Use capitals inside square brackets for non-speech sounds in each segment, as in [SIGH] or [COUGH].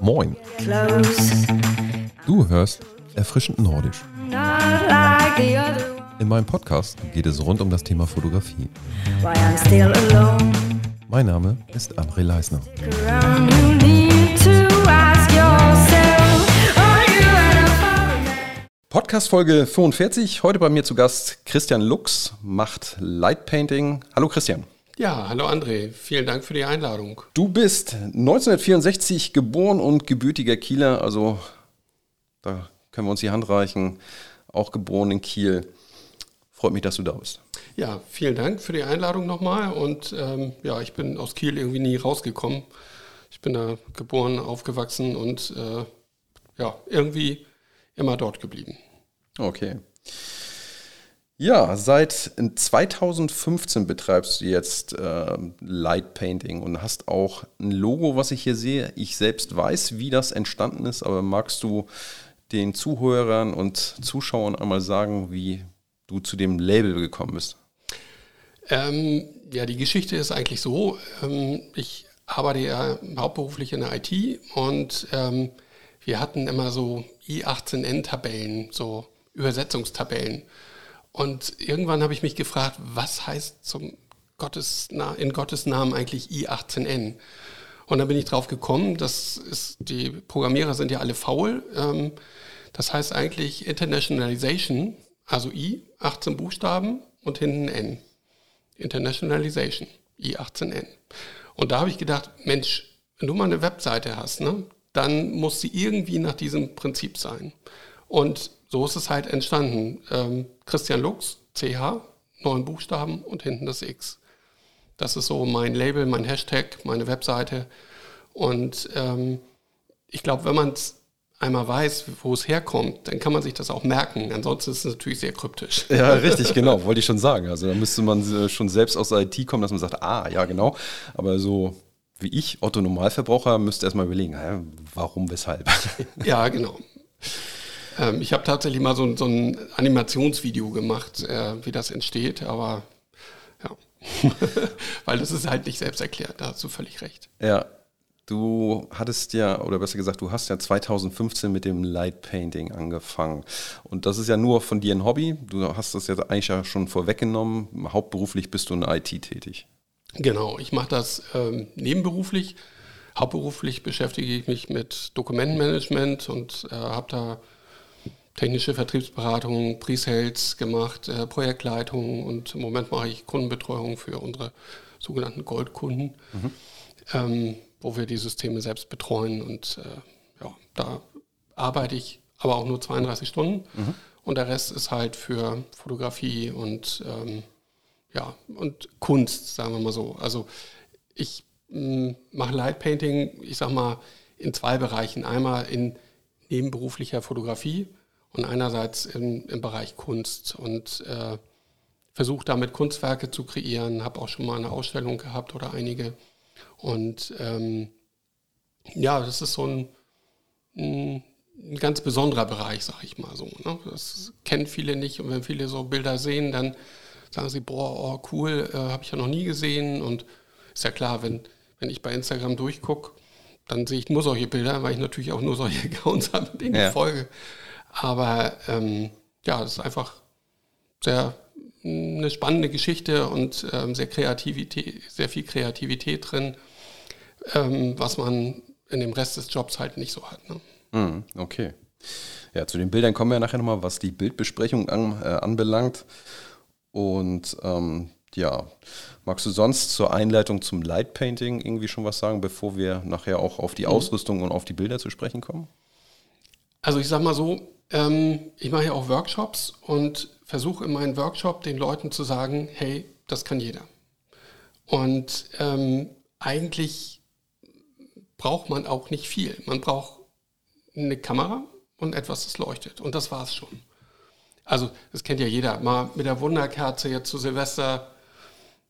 Moin, du hörst Erfrischend Nordisch. In meinem Podcast geht es rund um das Thema Fotografie. Mein Name ist André Leisner. Podcast Folge 45. Heute bei mir zu Gast Christian Lux, macht Light Painting. Hallo Christian. Ja, hallo André, vielen Dank für die Einladung. Du bist 1964 geboren und gebürtiger Kieler, also da können wir uns die Hand reichen. Auch geboren in Kiel. Freut mich, dass du da bist. Ja, vielen Dank für die Einladung nochmal und ähm, ja, ich bin aus Kiel irgendwie nie rausgekommen. Ich bin da geboren, aufgewachsen und äh, ja, irgendwie immer dort geblieben. Okay. Ja, seit 2015 betreibst du jetzt äh, Light Painting und hast auch ein Logo, was ich hier sehe. Ich selbst weiß, wie das entstanden ist, aber magst du den Zuhörern und Zuschauern einmal sagen, wie du zu dem Label gekommen bist? Ähm, ja, die Geschichte ist eigentlich so, ähm, ich arbeite ja hauptberuflich in der IT und ähm, wir hatten immer so I18N-Tabellen, so Übersetzungstabellen. Und irgendwann habe ich mich gefragt, was heißt zum Gottes, in Gottes Namen eigentlich I18N? Und dann bin ich drauf gekommen, das ist, die Programmierer sind ja alle faul. Ähm, das heißt eigentlich Internationalization, also I, 18 Buchstaben und hinten N. Internationalization, I18N. Und da habe ich gedacht, Mensch, wenn du mal eine Webseite hast, ne, dann muss sie irgendwie nach diesem Prinzip sein. Und so ist es halt entstanden. Ähm, Christian Lux, CH, neun Buchstaben und hinten das X. Das ist so mein Label, mein Hashtag, meine Webseite. Und ähm, ich glaube, wenn man es einmal weiß, wo es herkommt, dann kann man sich das auch merken. Ansonsten ist es natürlich sehr kryptisch. [LAUGHS] Ja, richtig, genau, wollte ich schon sagen. Also da müsste man äh, schon selbst aus der IT kommen, dass man sagt, ah, ja, genau. Aber so wie ich, Otto Normalverbraucher, müsste erstmal überlegen, warum, weshalb. Ja, genau. Ähm, ich habe tatsächlich mal so, so, ein Animationsvideo gemacht, äh, wie das entsteht, aber ja, [LAUGHS] weil das ist halt nicht selbst erklärt, da hast du völlig recht. Ja, Du hattest ja, oder besser gesagt, du hast ja 2015 mit dem Light Painting angefangen. Und das ist ja nur von dir ein Hobby. Du hast das ja eigentlich ja schon vorweggenommen. Hauptberuflich bist du in IT tätig. Genau, ich mache das ähm, nebenberuflich. Hauptberuflich beschäftige ich mich mit Dokumentenmanagement und äh, habe da technische Vertriebsberatung, Pre-Sales gemacht, äh, Projektleitung und im Moment mache ich Kundenbetreuung für unsere sogenannten Goldkunden. Mhm. Ähm, wo wir die Systeme selbst betreuen. Und äh, ja, da arbeite ich aber auch nur 32 Stunden. Mhm. Und der Rest ist halt für Fotografie und, ähm, ja, und Kunst, sagen wir mal so. Also ich mm, mache Light Painting, ich sag mal, in zwei Bereichen. Einmal in nebenberuflicher Fotografie und einerseits im, im Bereich Kunst. Und äh, versuche damit Kunstwerke zu kreieren, habe auch schon mal eine Ausstellung gehabt oder einige und ähm, ja, das ist so ein, ein, ein ganz besonderer Bereich, sag ich mal so. Ne? Das kennen viele nicht und wenn viele so Bilder sehen, dann sagen sie, boah, oh, cool, äh, habe ich ja noch nie gesehen. Und ist ja klar, wenn, wenn ich bei Instagram durchgucke, dann sehe ich nur solche Bilder, weil ich natürlich auch nur solche [LAUGHS] Accounts habe, denen ja. ich folge. Aber ähm, ja, das ist einfach sehr eine spannende Geschichte und ähm, sehr Kreativität, sehr viel Kreativität drin ähm, was man in dem Rest des Jobs halt nicht so hat. Ne? Mm, okay. Ja, zu den Bildern kommen wir ja nachher nochmal, was die Bildbesprechung an, äh, anbelangt. Und ähm, ja, magst du sonst zur Einleitung zum Light Painting irgendwie schon was sagen, bevor wir nachher auch auf die mhm. Ausrüstung und auf die Bilder zu sprechen kommen? Also ich sag mal so, ähm, ich mache ja auch Workshops und versuche in meinem Workshop den Leuten zu sagen, hey, das kann jeder. Und ähm, eigentlich braucht man auch nicht viel. Man braucht eine Kamera und etwas, das leuchtet. Und das war es schon. Also, das kennt ja jeder. Mal mit der Wunderkerze jetzt zu Silvester,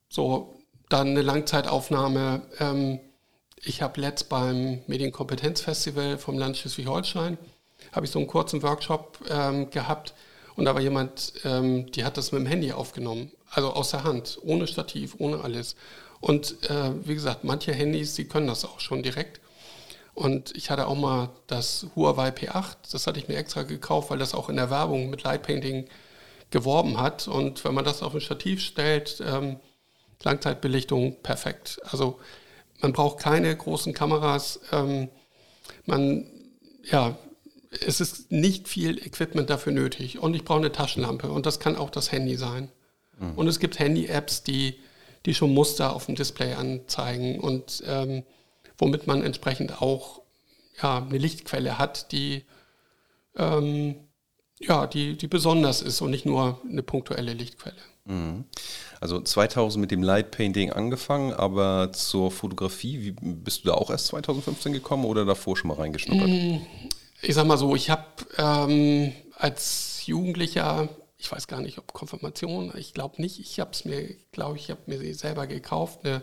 so, dann eine Langzeitaufnahme. Ähm, ich habe letzt beim Medienkompetenzfestival vom Land Schleswig-Holstein, habe ich so einen kurzen Workshop ähm, gehabt und da war jemand, ähm, die hat das mit dem Handy aufgenommen, also aus der Hand, ohne Stativ, ohne alles. Und äh, wie gesagt, manche Handys, die können das auch schon direkt. Und ich hatte auch mal das Huawei P8, das hatte ich mir extra gekauft, weil das auch in der Werbung mit Light Painting geworben hat. Und wenn man das auf ein Stativ stellt, ähm, Langzeitbelichtung perfekt. Also man braucht keine großen Kameras. Ähm, man, ja, es ist nicht viel Equipment dafür nötig. Und ich brauche eine Taschenlampe und das kann auch das Handy sein. Mhm. Und es gibt Handy-Apps, die, die schon Muster auf dem Display anzeigen und ähm, womit man entsprechend auch ja, eine Lichtquelle hat, die, ähm, ja, die, die besonders ist und nicht nur eine punktuelle Lichtquelle. Mhm. Also 2000 mit dem Light Painting angefangen, aber zur Fotografie, wie, bist du da auch erst 2015 gekommen oder davor schon mal reingeschnuppert? Ich sag mal so, ich habe ähm, als Jugendlicher, ich weiß gar nicht, ob Konfirmation, ich glaube nicht, ich habe es mir, glaube ich, habe mir sie selber gekauft, eine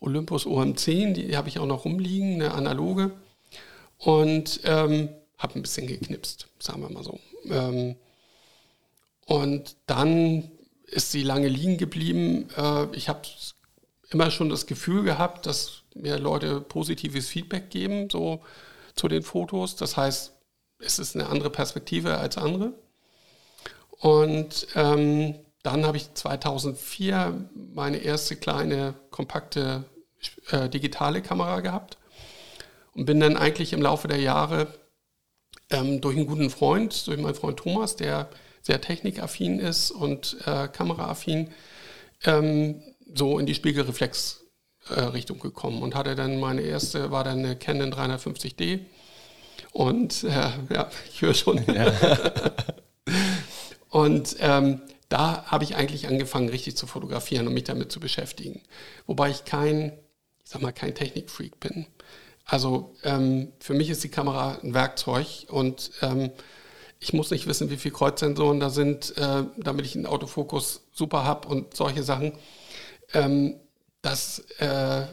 Olympus OM10, die habe ich auch noch rumliegen, eine analoge und ähm, habe ein bisschen geknipst, sagen wir mal so. Ähm, und dann ist sie lange liegen geblieben. Äh, ich habe immer schon das Gefühl gehabt, dass mir Leute positives Feedback geben, so zu den Fotos. Das heißt, es ist eine andere Perspektive als andere. Und ähm, dann habe ich 2004 meine erste kleine, kompakte äh, digitale Kamera gehabt und bin dann eigentlich im Laufe der Jahre ähm, durch einen guten Freund, durch meinen Freund Thomas, der sehr technikaffin ist und äh, kameraaffin, ähm, so in die Spiegelreflex-Richtung äh, gekommen und hatte dann meine erste, war dann eine Canon 350D. Und äh, ja, ich höre schon. Ja. [LAUGHS] und ähm, da habe ich eigentlich angefangen, richtig zu fotografieren und mich damit zu beschäftigen. Wobei ich kein, ich sag mal, kein Technikfreak bin. Also ähm, für mich ist die Kamera ein Werkzeug und ähm, ich muss nicht wissen, wie viele Kreuzsensoren da sind, äh, damit ich einen Autofokus super habe und solche Sachen. Ähm, das, äh,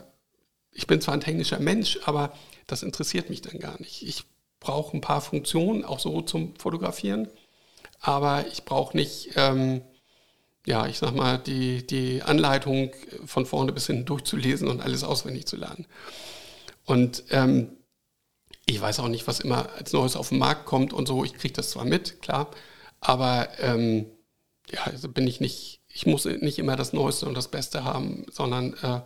ich bin zwar ein technischer Mensch, aber das interessiert mich dann gar nicht. Ich brauche ein paar Funktionen, auch so zum Fotografieren, aber ich brauche nicht, ähm, ja, ich sag mal, die, die Anleitung von vorne bis hinten durchzulesen und alles auswendig zu lernen. Und ähm, ich weiß auch nicht, was immer als Neues auf den Markt kommt und so. Ich kriege das zwar mit, klar, aber ähm, ja, also bin ich nicht, ich muss nicht immer das Neueste und das Beste haben, sondern äh,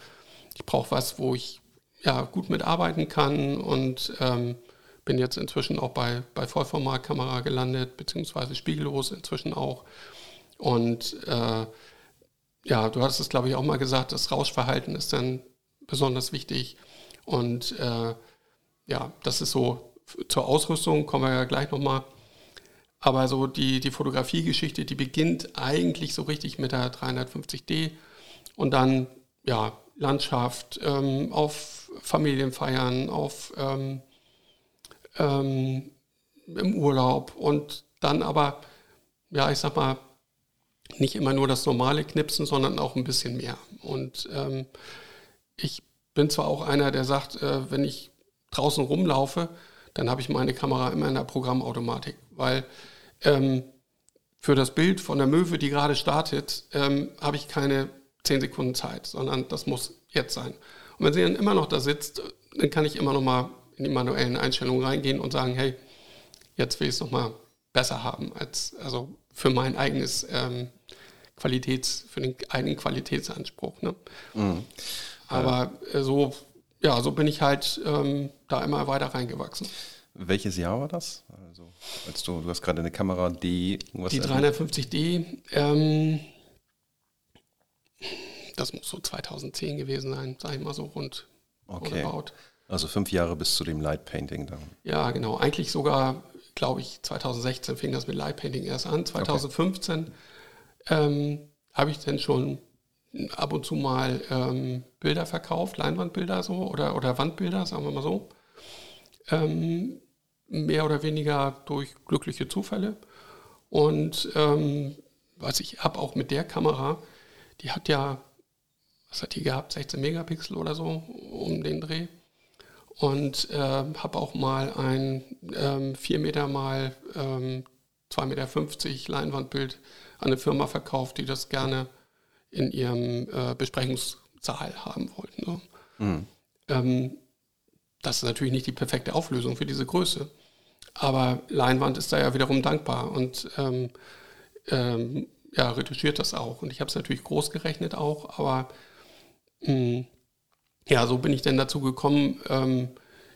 ich brauche was, wo ich ja gut mitarbeiten kann und ähm, bin jetzt inzwischen auch bei, bei Vollformatkamera gelandet, beziehungsweise spiegellos inzwischen auch. Und äh, ja, du hattest es, glaube ich, auch mal gesagt, das Rauschverhalten ist dann besonders wichtig. Und äh, ja, das ist so zur Ausrüstung, kommen wir ja gleich nochmal. Aber so die, die Fotografiegeschichte, die beginnt eigentlich so richtig mit der 350D und dann ja, Landschaft, ähm, auf Familienfeiern, auf ähm, ähm, im Urlaub. Und dann aber, ja, ich sag mal, nicht immer nur das normale Knipsen, sondern auch ein bisschen mehr. Und ähm, ich bin zwar auch einer, der sagt, äh, wenn ich draußen rumlaufe, dann habe ich meine Kamera immer in der Programmautomatik, weil ähm, für das Bild von der Möwe, die gerade startet, ähm, habe ich keine 10 Sekunden Zeit, sondern das muss jetzt sein. Und wenn sie dann immer noch da sitzt, dann kann ich immer noch mal in die manuellen Einstellungen reingehen und sagen, hey, jetzt will ich es noch mal besser haben, als also für mein eigenes ähm, Qualitäts, für den eigenen Qualitätsanspruch. Ne? Mhm. Aber äh, so ja, so bin ich halt ähm, da immer weiter reingewachsen. Welches Jahr war das? Also, als du, du hast gerade eine Kamera D. Die 350D, ähm, das muss so 2010 gewesen sein, sag ich mal so rund. Okay. Also fünf Jahre bis zu dem Light Painting dann. Ja, genau. Eigentlich sogar, glaube ich, 2016 fing das mit Light Painting erst an. 2015 okay. ähm, habe ich dann schon ab und zu mal ähm, Bilder verkauft, Leinwandbilder so oder, oder Wandbilder, sagen wir mal so. Ähm, mehr oder weniger durch glückliche Zufälle. Und ähm, was ich habe auch mit der Kamera, die hat ja, was hat die gehabt, 16 Megapixel oder so um den Dreh. Und äh, habe auch mal ein ähm, 4 Meter mal ähm, 2,50 Meter Leinwandbild an eine Firma verkauft, die das gerne in ihrem äh, Besprechungs Saal haben wollten. Ne? Ähm, das ist natürlich nicht die perfekte Auflösung für diese Größe. Aber Leinwand ist da ja wiederum dankbar und ähm, ähm, ja, retuschiert das auch. Und ich habe es natürlich groß gerechnet auch, aber mh, ja, so bin ich dann dazu gekommen, ähm,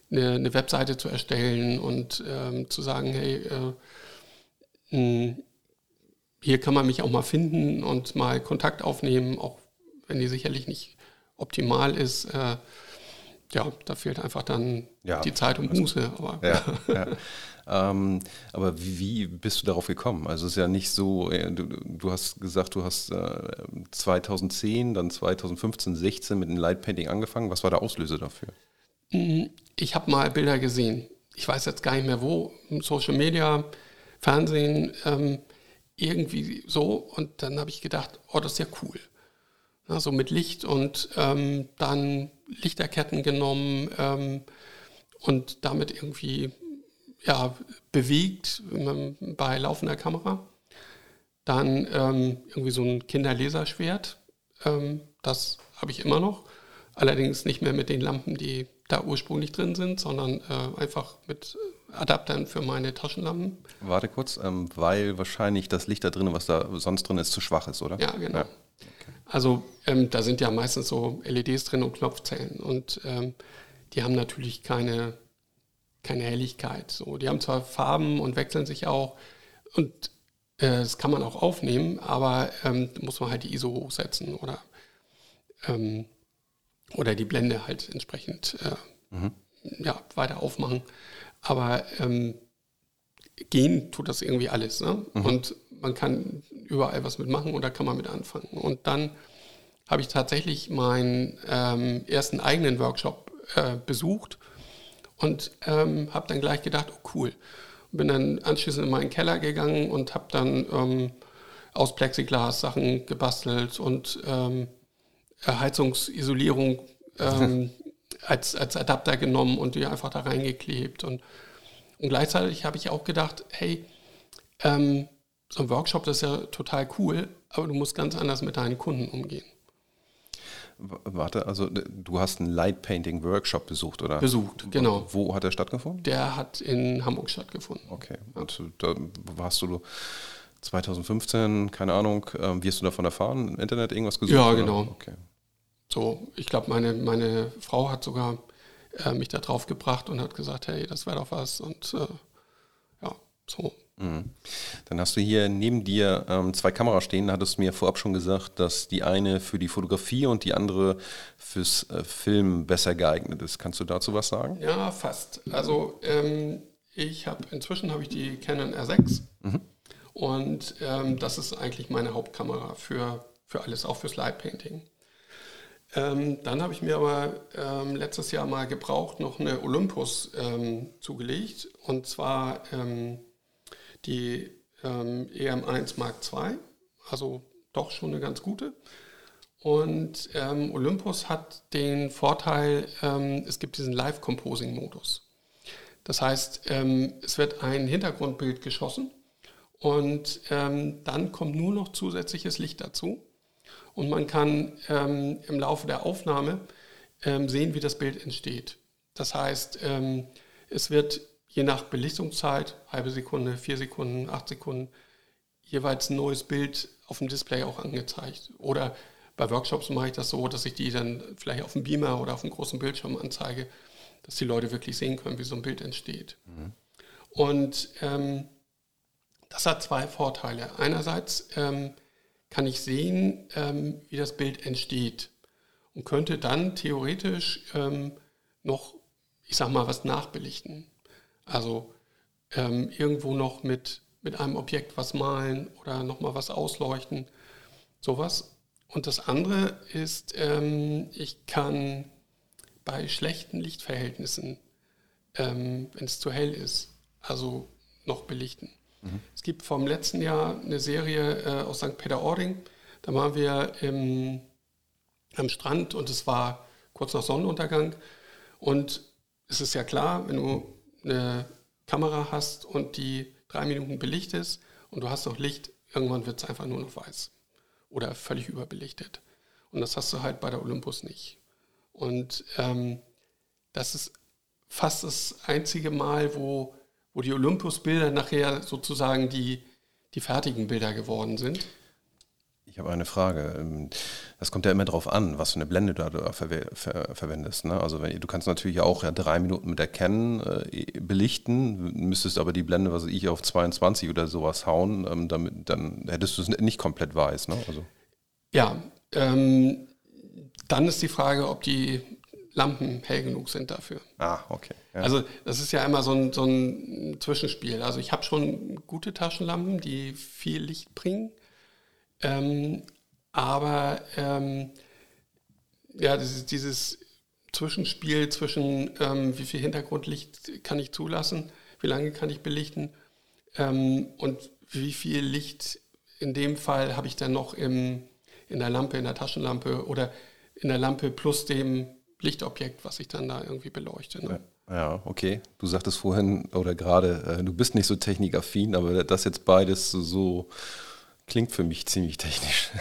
eine, eine Webseite zu erstellen und ähm, zu sagen, hey, äh, mh, hier kann man mich auch mal finden und mal Kontakt aufnehmen, auch wenn die sicherlich nicht optimal ist. Äh, ja, da fehlt einfach dann Ja. die Zeit und Muße. Aber Ja, [LAUGHS] ja. Ähm, aber wie, wie bist du darauf gekommen? Also es ist ja nicht so, äh, du, du hast gesagt, du hast äh, 2010, dann 2015, 16 mit dem Light Painting angefangen. Was war der Auslöser dafür? Ich habe mal Bilder gesehen. Ich weiß jetzt gar nicht mehr wo. Social Media, Fernsehen, ähm, irgendwie so. Und dann habe ich gedacht, oh, das ist ja cool. Ja, so mit Licht und ähm, dann Lichterketten genommen ähm, und damit irgendwie ja, bewegt bei laufender Kamera. Dann ähm, irgendwie so ein Kinderlaserschwert. Ähm, das habe ich immer noch. Allerdings nicht mehr mit den Lampen, die da ursprünglich drin sind, sondern äh, einfach mit Adaptern für meine Taschenlampen. Warte kurz, ähm, weil wahrscheinlich das Licht da drin, was da sonst drin ist, zu schwach ist, oder? Ja, genau. Also ähm, da sind ja meistens so LEDs drin und Knopfzellen und ähm, die haben natürlich keine, keine Helligkeit. So, die haben zwar Farben und wechseln sich auch und äh, das kann man auch aufnehmen, aber ähm, muss man halt die ISO hochsetzen oder, ähm, oder die Blende halt entsprechend äh, ja, weiter aufmachen. Aber ähm, gehen tut das irgendwie alles. Ne? Und man kann überall was mitmachen und da kann man mit anfangen. Und dann habe ich tatsächlich meinen ähm, ersten eigenen Workshop äh, besucht und ähm, habe dann gleich gedacht, oh cool. Bin dann anschließend in meinen Keller gegangen und habe dann ähm, aus Plexiglas Sachen gebastelt und ähm, Heizungsisolierung ähm, [LAUGHS] als, als Adapter genommen und die einfach da reingeklebt. Und, und gleichzeitig habe ich auch gedacht, hey, ähm, so ein Workshop, das ist ja total cool, aber du musst ganz anders mit deinen Kunden umgehen. Warte, also du hast einen Light Painting Workshop besucht, oder? Besucht, genau. Wo hat er stattgefunden? Der hat in Hamburg stattgefunden. Okay. Und da warst du 2015, keine Ahnung, ähm, wie hast du davon erfahren? Im Internet irgendwas gesucht? Ja, oder? genau. Okay. So, ich glaube, meine, meine Frau hat sogar äh, mich da drauf gebracht und hat gesagt, hey, das wäre doch was. Und äh, ja, so. Dann hast du hier neben dir ähm, zwei Kameras stehen. Da hattest du mir vorab schon gesagt, dass die eine für die Fotografie und die andere fürs äh, Film besser geeignet ist. Kannst du dazu was sagen? Ja, fast. Also ähm, ich habe inzwischen habe ich die Canon R6 und ähm, das ist eigentlich meine Hauptkamera für, für alles, auch fürs Light Painting. Ähm, dann habe ich mir aber ähm, letztes Jahr mal gebraucht noch eine Olympus ähm, zugelegt und zwar die ähm, EM1 Mark II, also doch schon eine ganz gute. Und ähm, Olympus hat den Vorteil, ähm, es gibt diesen Live-Composing-Modus. Das heißt, ähm, es wird ein Hintergrundbild geschossen und ähm, dann kommt nur noch zusätzliches Licht dazu. Und man kann ähm, im Laufe der Aufnahme sehen, wie das Bild entsteht. Das heißt, es wird je nach Belichtungszeit, halbe Sekunde, vier Sekunden, acht Sekunden, jeweils ein neues Bild auf dem Display auch angezeigt. Oder bei Workshops mache ich das so, dass ich die dann vielleicht auf dem Beamer oder auf dem großen Bildschirm anzeige, dass die Leute wirklich sehen können, wie so ein Bild entsteht. Und ähm, das hat zwei Vorteile. Einerseits ähm, kann ich sehen, ähm, wie das Bild entsteht und könnte dann theoretisch ähm, noch, ich sag mal, was nachbelichten. Also ähm, irgendwo noch mit, mit einem Objekt was malen oder nochmal was ausleuchten, sowas. Und das andere ist, ähm, ich kann bei schlechten Lichtverhältnissen, ähm, wenn es zu hell ist, also noch belichten. Es gibt vom letzten Jahr eine Serie äh, aus St. Peter-Ording. Da waren wir im, am Strand und es war kurz nach Sonnenuntergang. Und es ist ja klar, wenn du eine Kamera hast und die drei Minuten belichtest und du hast noch Licht, irgendwann wird es einfach nur noch weiß oder völlig überbelichtet. Und das hast du halt bei der Olympus nicht. Und ähm, das ist fast das einzige Mal, wo, wo die Olympus-Bilder nachher sozusagen die, die fertigen Bilder geworden sind. Ich habe eine Frage. Ähm, Das kommt ja immer darauf an, was für eine Blende du da verwe ver verwendest. Ne? Also wenn, du kannst natürlich auch ja, drei Minuten mit der Canon äh, belichten, müsstest aber die Blende, was ich, auf 22 oder sowas hauen, ähm, damit, dann hättest du es nicht komplett weiß. Ne? Also, Ja, ähm, dann ist die Frage, ob die Lampen hell genug sind dafür. ah, okay. Ja. Also das ist ja immer so ein, so ein Zwischenspiel. Also ich habe schon gute Taschenlampen, die viel Licht bringen. Ähm, aber ähm, ja, dieses, dieses Zwischenspiel zwischen ähm, wie viel Hintergrundlicht kann ich zulassen, wie lange kann ich belichten ähm, und wie viel Licht in dem Fall habe ich dann noch im, in der Lampe, in der Taschenlampe oder in der Lampe plus dem Lichtobjekt, was ich dann da irgendwie beleuchte. Ne? Ja, okay. Du sagtest vorhin oder gerade, äh, du bist nicht so technikaffin, aber das jetzt beides so, so klingt für mich ziemlich technisch.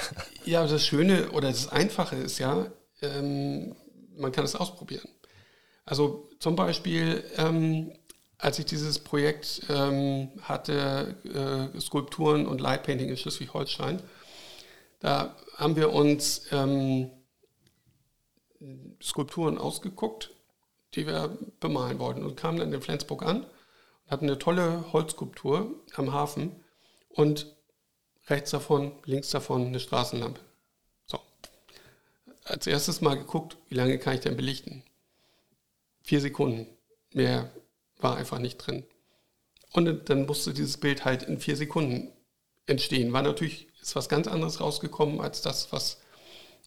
Ja, das Schöne oder das Einfache ist ja, ähm, man kann es ausprobieren. Also zum Beispiel, ähm, als ich dieses Projekt ähm, hatte, äh, Skulpturen und Lightpainting in Schleswig-Holstein, da haben wir uns ähm, Skulpturen ausgeguckt, die wir bemalen wollten und kamen dann in Flensburg an hatten eine tolle Holzskulptur am Hafen und rechts davon, links davon eine Straßenlampe. So. Als erstes mal geguckt, wie lange kann ich denn belichten? Vier Sekunden. Mehr war einfach nicht drin. Und dann musste dieses Bild halt in vier Sekunden entstehen. War natürlich, ist was ganz anderes rausgekommen als das, was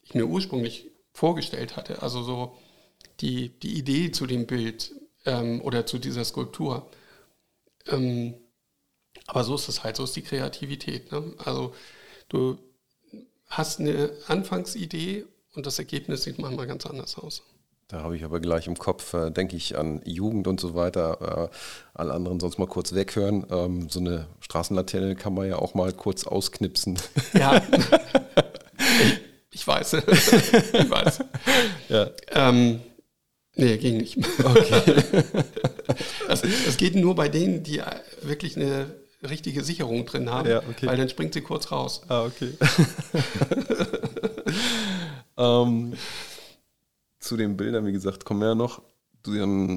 ich mir ursprünglich vorgestellt hatte. Also so die, die Idee zu dem Bild ähm, oder zu dieser Skulptur. Ähm, aber so ist es halt, so ist die Kreativität. Ne? Also du hast eine Anfangsidee und das Ergebnis sieht manchmal ganz anders aus. Da habe ich aber gleich im Kopf, äh, denke ich an Jugend und so weiter. Äh, alle anderen sonst mal kurz weghören. Ähm, so eine Straßenlaterne kann man ja auch mal kurz ausknipsen. Ja, [LAUGHS] ich weiß. [LAUGHS] ich weiß. ja. Ähm, nee, ging nicht. Okay. [LAUGHS] Das, das geht nur bei denen, die wirklich eine richtige Sicherung drin haben, Ja, okay. weil dann springt sie kurz raus. Ah, okay. [LAUGHS] ähm, zu den Bildern, wie gesagt, kommen wir ja noch.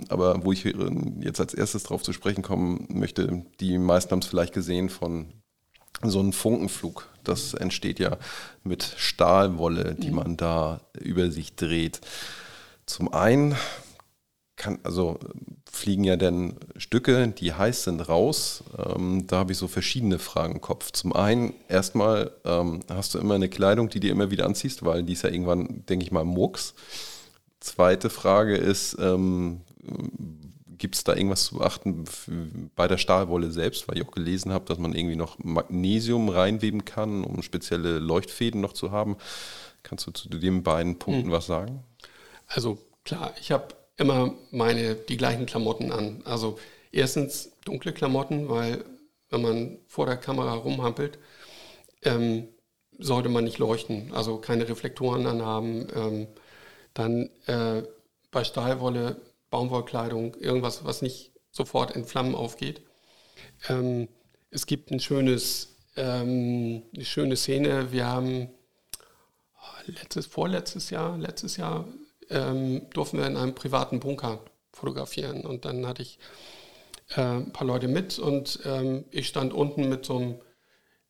Aber wo ich äh, jetzt als erstes drauf zu sprechen kommen möchte, die meisten haben es vielleicht gesehen von so einem Funkenflug. Das entsteht ja mit Stahlwolle, die man da über sich dreht. Zum einen kann, also fliegen ja dann Stücke, die heiß sind, raus. Ähm, da habe ich so verschiedene Fragen im Kopf. Zum einen, erstmal ähm, hast du immer eine Kleidung, die dir immer wieder anziehst, weil die ist ja irgendwann, denke ich mal, Murks. Zweite Frage ist, ähm, gibt es da irgendwas zu beachten bei der Stahlwolle selbst, weil ich auch gelesen habe, dass man irgendwie noch Magnesium reinweben kann, um spezielle Leuchtfäden noch zu haben. Kannst du zu den beiden Punkten was sagen? Also klar, ich habe immer meine die gleichen Klamotten an. Also erstens dunkle Klamotten, weil wenn man vor der Kamera rumhampelt, ähm, sollte man nicht leuchten, also keine Reflektoren anhaben. Ähm, dann äh, bei Stahlwolle, Baumwollkleidung, irgendwas, was nicht sofort in Flammen aufgeht. Ähm, es gibt ein schönes, ähm, eine schöne Szene. Wir haben oh, letztes, vorletztes Jahr, letztes Jahr ähm, durften wir in einem privaten Bunker fotografieren. Und dann hatte ich äh, ein paar Leute mit und ähm, ich stand unten mit so einem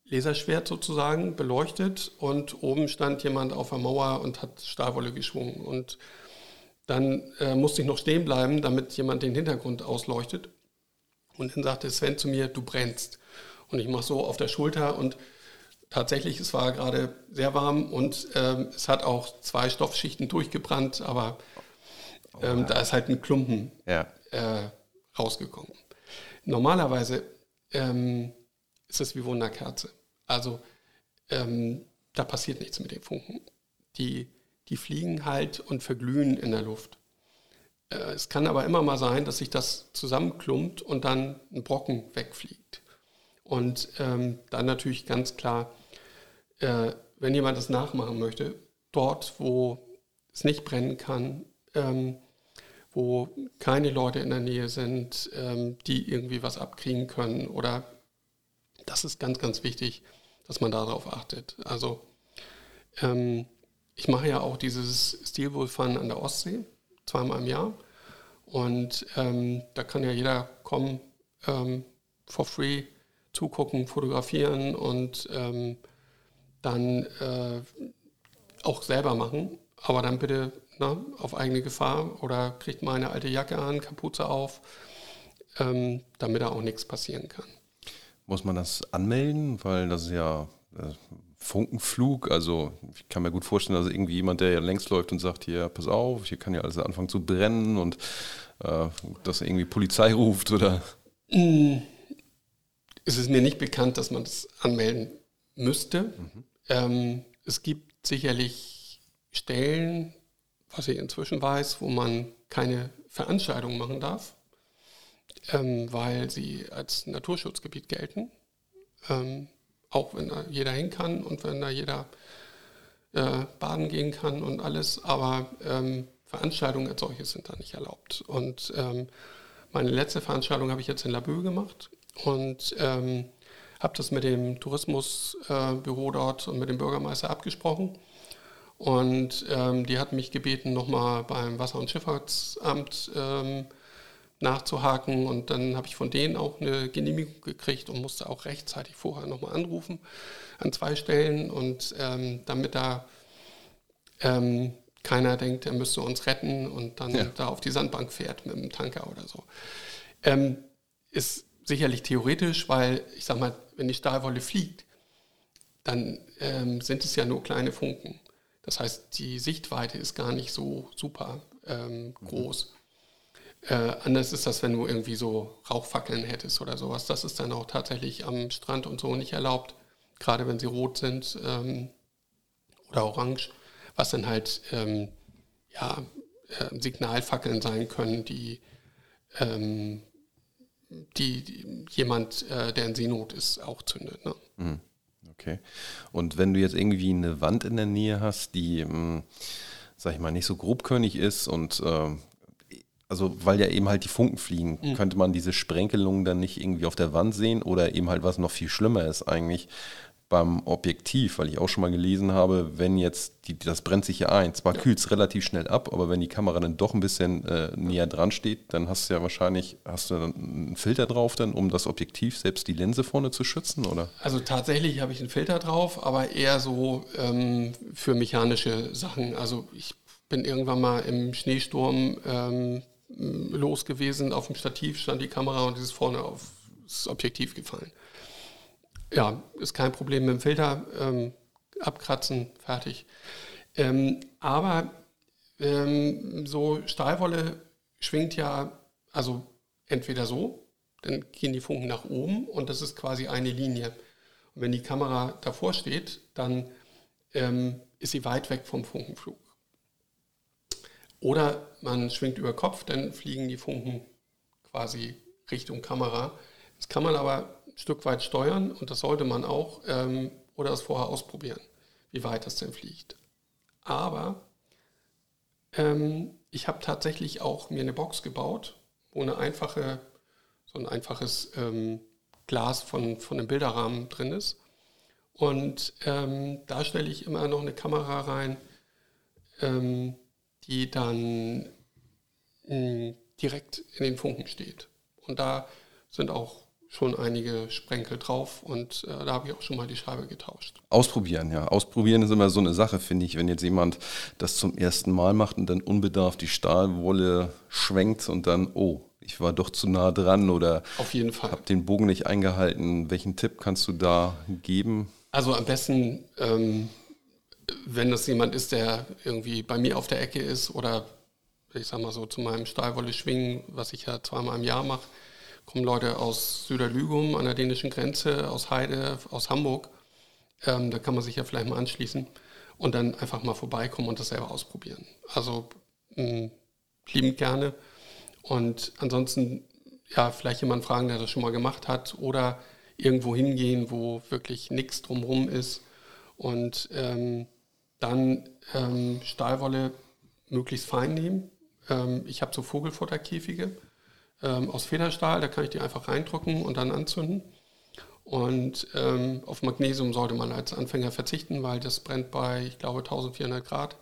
Laserschwert sozusagen beleuchtet und oben stand jemand auf der Mauer und hat Stahlwolle geschwungen. Und dann äh, musste ich noch stehen bleiben, damit jemand den Hintergrund ausleuchtet. Und dann sagte Sven zu mir, du brennst. Und ich mache so auf der Schulter und tatsächlich, es war gerade sehr warm und ähm, es hat auch zwei Stoffschichten durchgebrannt, aber ähm, da ist halt ein Klumpen Ja. äh, rausgekommen. Normalerweise ähm, ist es wie Wunderkerze. Also ähm, da passiert nichts mit den Funken. Die, die fliegen halt und verglühen in der Luft. Äh, es kann aber immer mal sein, dass sich das zusammenklumpt und dann ein Brocken wegfliegt. Und ähm, dann natürlich ganz klar, äh, wenn jemand das nachmachen möchte, dort, wo es nicht brennen kann, ähm, wo keine Leute in der Nähe sind, ähm, die irgendwie was abkriegen können. Oder das ist ganz, ganz wichtig, dass man darauf achtet. Also ähm, ich mache ja auch dieses Stilwohlfahren an der Ostsee, zweimal im Jahr. Und ähm, da kann ja jeder kommen, ähm, for free zugucken, fotografieren und ähm, dann äh, auch selber machen. Aber dann bitte na, auf eigene Gefahr oder kriegt mal eine alte Jacke an, Kapuze auf, ähm, damit da auch nichts passieren kann. Muss man das anmelden? Weil das ist ja äh, Funkenflug. Also ich kann mir gut vorstellen, dass irgendwie jemand, der ja längs läuft und sagt, hier, pass auf, hier kann ja alles anfangen zu brennen und äh, dass irgendwie Polizei [LAUGHS] ruft oder. Es ist mir nicht bekannt, dass man das anmelden müsste. Ähm, es gibt sicherlich Stellen, was ich inzwischen weiß, wo man keine Veranstaltungen machen darf, ähm, weil sie als Naturschutzgebiet gelten. Ähm, auch wenn da jeder hin kann und wenn da jeder äh, baden gehen kann und alles, aber ähm, Veranstaltungen als solches sind da nicht erlaubt. Und ähm, meine letzte Veranstaltung habe ich jetzt in Laboe gemacht und ähm, habe das mit dem Tourismusbüro äh, dort und mit dem Bürgermeister abgesprochen. Und ähm, die hatten mich gebeten, nochmal beim Wasser- und Schifffahrtsamt ähm, nachzuhaken. Und dann habe ich von denen auch eine Genehmigung gekriegt und musste auch rechtzeitig vorher nochmal anrufen an zwei Stellen. Und ähm, damit da ähm, keiner denkt, er müsste uns retten und dann Ja. da auf die Sandbank fährt mit dem Tanker oder so. Ähm, ist sicherlich theoretisch, weil ich sag mal, wenn die Stahlwolle fliegt, dann ähm, sind es ja nur kleine Funken. Das heißt, die Sichtweite ist gar nicht so super ähm, groß. Äh, anders ist das, wenn du irgendwie so Rauchfackeln hättest oder sowas. Das ist dann auch tatsächlich am Strand und so nicht erlaubt, gerade wenn sie rot sind ähm, oder orange, was dann halt ähm, ja, äh, Signalfackeln sein können, die, ähm, die, die jemand, äh, der in Seenot ist, auch zündet. Ne? Okay. Und wenn du jetzt irgendwie eine Wand in der Nähe hast, die, mh, sag ich mal, nicht so grobkörnig ist und ähm, also weil ja eben halt die Funken fliegen, könnte man diese Sprenkelungen dann nicht irgendwie auf der Wand sehen oder eben halt was noch viel schlimmer ist eigentlich beim Objektiv, weil ich auch schon mal gelesen habe, wenn jetzt, die, das brennt sich ja ein, zwar kühlt es relativ schnell ab, aber wenn die Kamera dann doch ein bisschen äh, näher dran steht, dann hast du ja wahrscheinlich, hast du dann einen Filter drauf dann, um das Objektiv, selbst die Linse vorne zu schützen, oder? Also tatsächlich habe ich einen Filter drauf, aber eher so ähm, für mechanische Sachen. Also ich bin irgendwann mal im Schneesturm ähm, los gewesen, auf dem Stativ stand die Kamera und die ist vorne aufs Objektiv gefallen. Ja, ist kein Problem mit dem Filter, ähm, abkratzen, fertig. Ähm, aber ähm, so Stahlwolle schwingt ja, also entweder so, dann gehen die Funken nach oben und das ist quasi eine Linie. Und wenn die Kamera davor steht, dann ähm, ist sie weit weg vom Funkenflug. Oder man schwingt über Kopf, dann fliegen die Funken quasi Richtung Kamera. Das kann man aber Stück weit steuern und das sollte man auch ähm, oder es vorher ausprobieren, wie weit das denn fliegt. Aber ähm, ich habe tatsächlich auch mir eine Box gebaut, wo eine einfache, so ein einfaches ähm, Glas von, von einem Bilderrahmen drin ist. Und ähm, da stelle ich immer noch eine Kamera rein, ähm, die dann mh, direkt in den Funken steht. Und da sind auch schon einige Sprenkel drauf und äh, da habe ich auch schon mal die Scheibe getauscht. Ausprobieren, ja. Ausprobieren ist immer so eine Sache, finde ich, wenn jetzt jemand das zum ersten Mal macht und dann unbedarft die Stahlwolle schwenkt und dann, oh, ich war doch zu nah dran oder Auf jeden Fall. habe den Bogen nicht eingehalten. Welchen Tipp kannst du da geben? Also am besten, ähm, wenn das jemand ist, der irgendwie bei mir auf der Ecke ist oder ich sag mal so zu meinem Stahlwolle schwingen, was ich ja zweimal im Jahr mache, kommen Leute aus Süderlügum an der dänischen Grenze, aus Heide, aus Hamburg. Ähm, da kann man sich ja vielleicht mal anschließen und dann einfach mal vorbeikommen und das selber ausprobieren. Also mh, liebend gerne. Und ansonsten, ja, vielleicht jemand fragen, der das schon mal gemacht hat oder irgendwo hingehen, wo wirklich nichts drumherum ist und ähm, Dann ähm, Stahlwolle möglichst fein nehmen. Ähm, ich habe so Vogelfutterkäfige ähm, aus Federstahl, da kann ich die einfach reindrücken und dann anzünden. Und ähm, auf Magnesium sollte man als Anfänger verzichten, weil das brennt bei, ich glaube, 1400 Grad.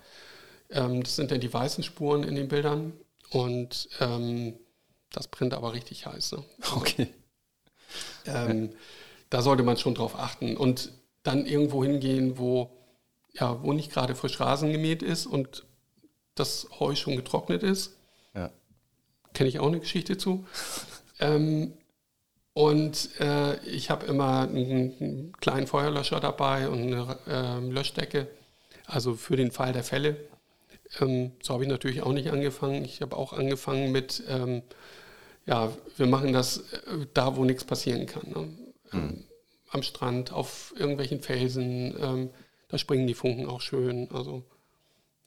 Ähm, das sind dann die weißen Spuren in den Bildern und ähm, das brennt aber richtig heiß. Ne? Okay. Ähm, da sollte man schon drauf achten und dann irgendwo hingehen, wo, ja, wo nicht gerade frisch Rasen gemäht ist und das Heu schon getrocknet ist. Kenne ich auch eine Geschichte zu. ähm, und äh, ich habe immer einen, einen kleinen Feuerlöscher dabei und eine ähm, Löschdecke, also für den Fall der Fälle. Ähm, so habe ich natürlich auch nicht angefangen. Ich habe auch angefangen mit, ähm, ja, wir machen das äh, da, wo nichts passieren kann. Ne? Ähm, am Strand, auf irgendwelchen Felsen, ähm, da springen die Funken auch schön. Also,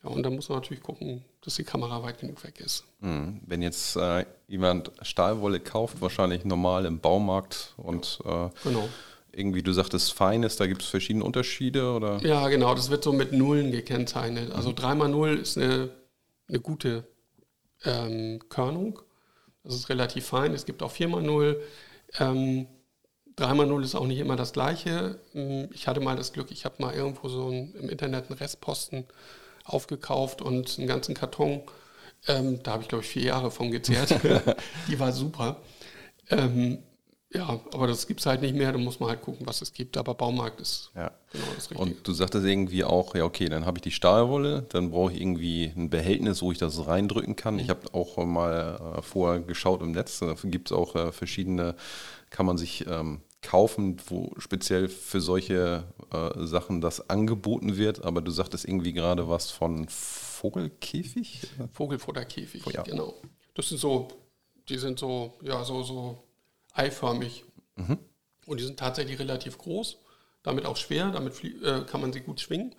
ja, und da muss man natürlich gucken, dass die Kamera weit genug weg ist. Mhm. Wenn jetzt äh, jemand Stahlwolle kauft, wahrscheinlich normal im Baumarkt und äh, Genau. irgendwie, du sagtest feines, da gibt es verschiedene Unterschiede oder? Ja, genau, das wird so mit Nullen gekennzeichnet. Also 3x0 ist eine, eine gute ähm, Körnung. Das ist relativ fein. Es gibt auch 4x0. Ähm, 3x0 ist auch nicht immer das gleiche. Ähm, Ich hatte mal das Glück, ich habe mal irgendwo so ein, im Internet einen Restposten aufgekauft und einen ganzen Karton. Ähm, da habe ich, glaube ich, vier Jahre von gezehrt. [LAUGHS] Die war super. Ähm, ja, aber das gibt es halt nicht mehr. Da muss man halt gucken, was es gibt. Aber Baumarkt ist Ja. genau das Richtige. Und du sagtest irgendwie auch, ja okay, dann habe ich die Stahlwolle, dann brauche ich irgendwie ein Behältnis, wo ich das reindrücken kann. Ich habe auch mal äh, vorher geschaut im Netz, da gibt es auch äh, verschiedene, kann man sich ähm, kaufen, wo speziell für solche äh, Sachen das angeboten wird. Aber du sagtest irgendwie gerade was von Vogelkäfig? Vogelfutterkäfig, Ja. genau. Das sind so, die sind so, ja, so, so eiförmig. Und die sind tatsächlich relativ groß, damit auch schwer, damit äh, kann man sie gut schwingen.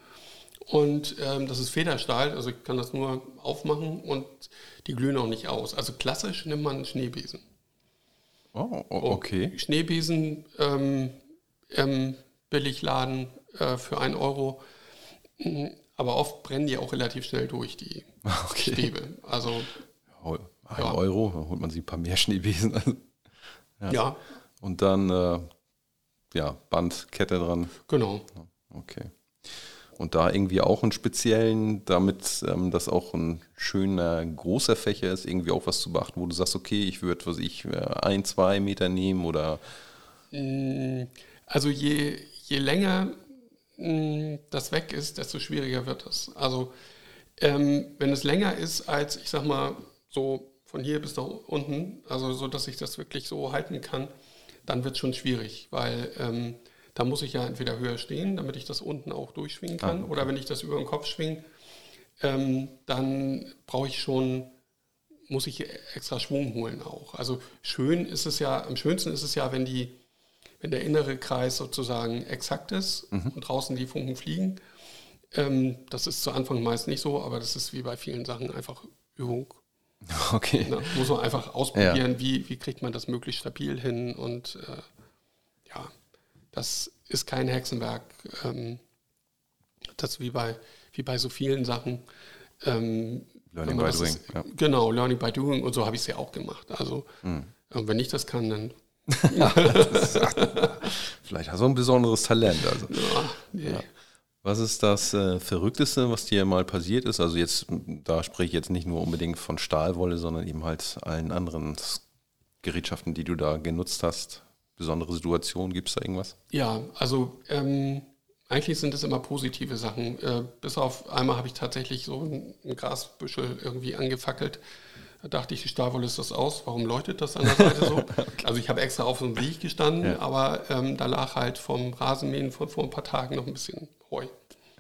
Und ähm, das ist Federstahl, also ich kann das nur aufmachen und die glühen auch nicht aus. Also klassisch nimmt man einen Schneebesen. Oh, o- okay. Schneebesen ähm, im Billigladen äh, für 1 Euro. Mm, Aber oft brennen die auch relativ schnell durch, die [LAUGHS] Okay. Stäbe. Also Ein Ja. Euro, dann holt man sich ein paar mehr Schneebesen. [LAUGHS] ja, Und dann, äh, ja, Band, Kette dran. genau. Okay. Und da irgendwie auch einen speziellen, damit ähm, das auch ein schöner, großer Fächer ist, irgendwie auch was zu beachten, wo du sagst, okay, ich würde, was ich, äh, ein, zwei Meter nehmen oder Also je, je länger mh, das weg ist, desto schwieriger wird es. Also ähm, wenn es länger ist als, ich sag mal, so von hier bis da unten, also so, dass ich das wirklich so halten kann, dann wird es schon schwierig, weil ähm, da muss ich ja entweder höher stehen, damit ich das unten auch durchschwingen kann, Ah, okay. oder wenn ich das über den Kopf schwinge, ähm, dann brauche ich schon muss ich extra Schwung holen auch. Also schön ist es ja, am schönsten ist es ja, wenn die, wenn der innere Kreis sozusagen exakt ist und draußen die Funken fliegen. Ähm, das ist zu Anfang meist nicht so, aber das ist wie bei vielen Sachen einfach Übung. [LAUGHS] okay. Ne? Muss man einfach ausprobieren, wie, wie kriegt man das möglichst stabil hin und äh, ja, das ist kein Hexenwerk. Ähm, das wie bei, wie bei so vielen Sachen. Ähm, Learning by doing, ist- ja. Genau, Learning by Doing und so habe ich es ja auch gemacht. Also Hm. äh, wenn ich das kann, dann [LAUGHS] [LAUGHS] Vielleicht hast du ein besonderes Talent. Also. ja, nee. Was ist das äh, Verrückteste, was dir mal passiert ist? Also jetzt, da spreche ich jetzt nicht nur unbedingt von Stahlwolle, sondern eben halt allen anderen Gerätschaften, die du da genutzt hast. Besondere Situationen, gibt es da irgendwas? Ja, also ähm, eigentlich sind es immer positive Sachen. Äh, bis auf einmal habe ich tatsächlich so ein, ein Grasbüschel irgendwie angefackelt. Da dachte ich, die Stahlwolle ist das aus. Warum leuchtet das an der Seite so? [LAUGHS] Also ich habe extra auf so einem Weg gestanden, Ja. aber ähm, da lag halt vom Rasenmähen von vor ein paar Tagen noch ein bisschen Heu.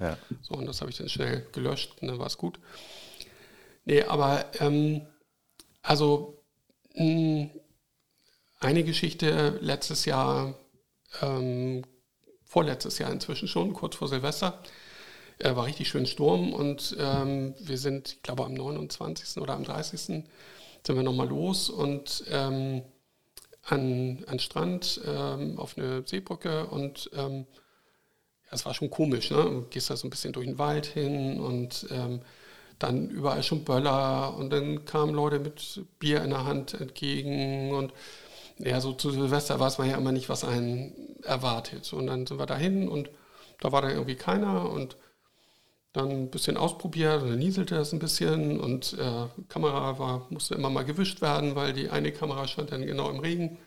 Ja. So, und das habe ich dann schnell gelöscht und dann war es gut. Nee, aber ähm, also mh, eine Geschichte letztes Jahr, ähm, vorletztes Jahr inzwischen schon, kurz vor Silvester, äh, war richtig schön Sturm und ähm, wir sind, ich glaube am 29. oder am 30. sind wir nochmal los und ähm, an, an Strand ähm, auf eine Seebrücke und ähm, es war schon komisch, ne? Du gehst da so ein bisschen durch den Wald hin und ähm, dann überall schon Böller und dann kamen Leute mit Bier in der Hand entgegen und ja, so zu Silvester weiß man ja immer nicht, was einen erwartet. Und dann sind wir dahin und da war da irgendwie keiner und dann ein bisschen ausprobiert und dann nieselte das ein bisschen und äh, Kamera war, musste immer mal gewischt werden, weil die eine Kamera stand dann genau im Regen.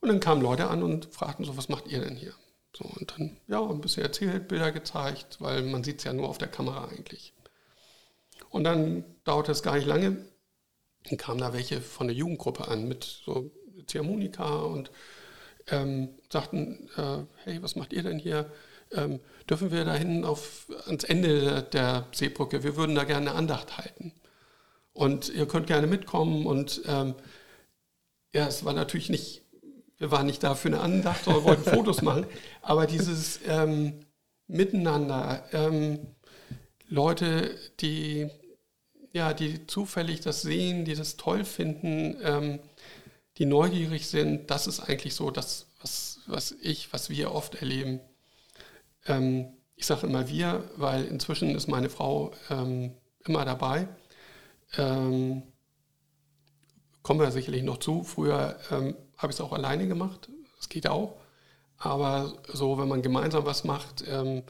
Und dann kamen Leute an und fragten so, was macht ihr denn hier? So, und dann, ja, ein bisschen erzählt, Bilder gezeigt, weil man sieht es ja nur auf der Kamera eigentlich. Und dann dauerte es gar nicht lange, dann kamen da welche von der Jugendgruppe an mit so Ziehharmonika und ähm, sagten, äh, hey, was macht ihr denn hier? Ähm, dürfen wir da hinten auf, ans Ende der Seebrücke, wir würden da gerne eine Andacht halten. Und ihr könnt gerne mitkommen und ähm, ja, es war natürlich nicht, wir waren nicht da für eine Andacht, sondern wollten [LAUGHS] Fotos machen, aber dieses ähm, Miteinander, ähm, Leute, die, ja, die zufällig das sehen, die das toll finden, ähm, die neugierig sind, das ist eigentlich so das, was, was ich, was wir oft erleben. Ähm, ich sage immer wir, weil inzwischen ist meine Frau ähm, immer dabei. Ähm, kommen wir sicherlich noch zu. Früher ähm, habe ich es auch alleine gemacht. Das geht auch. Aber so, wenn man gemeinsam was macht, ähm,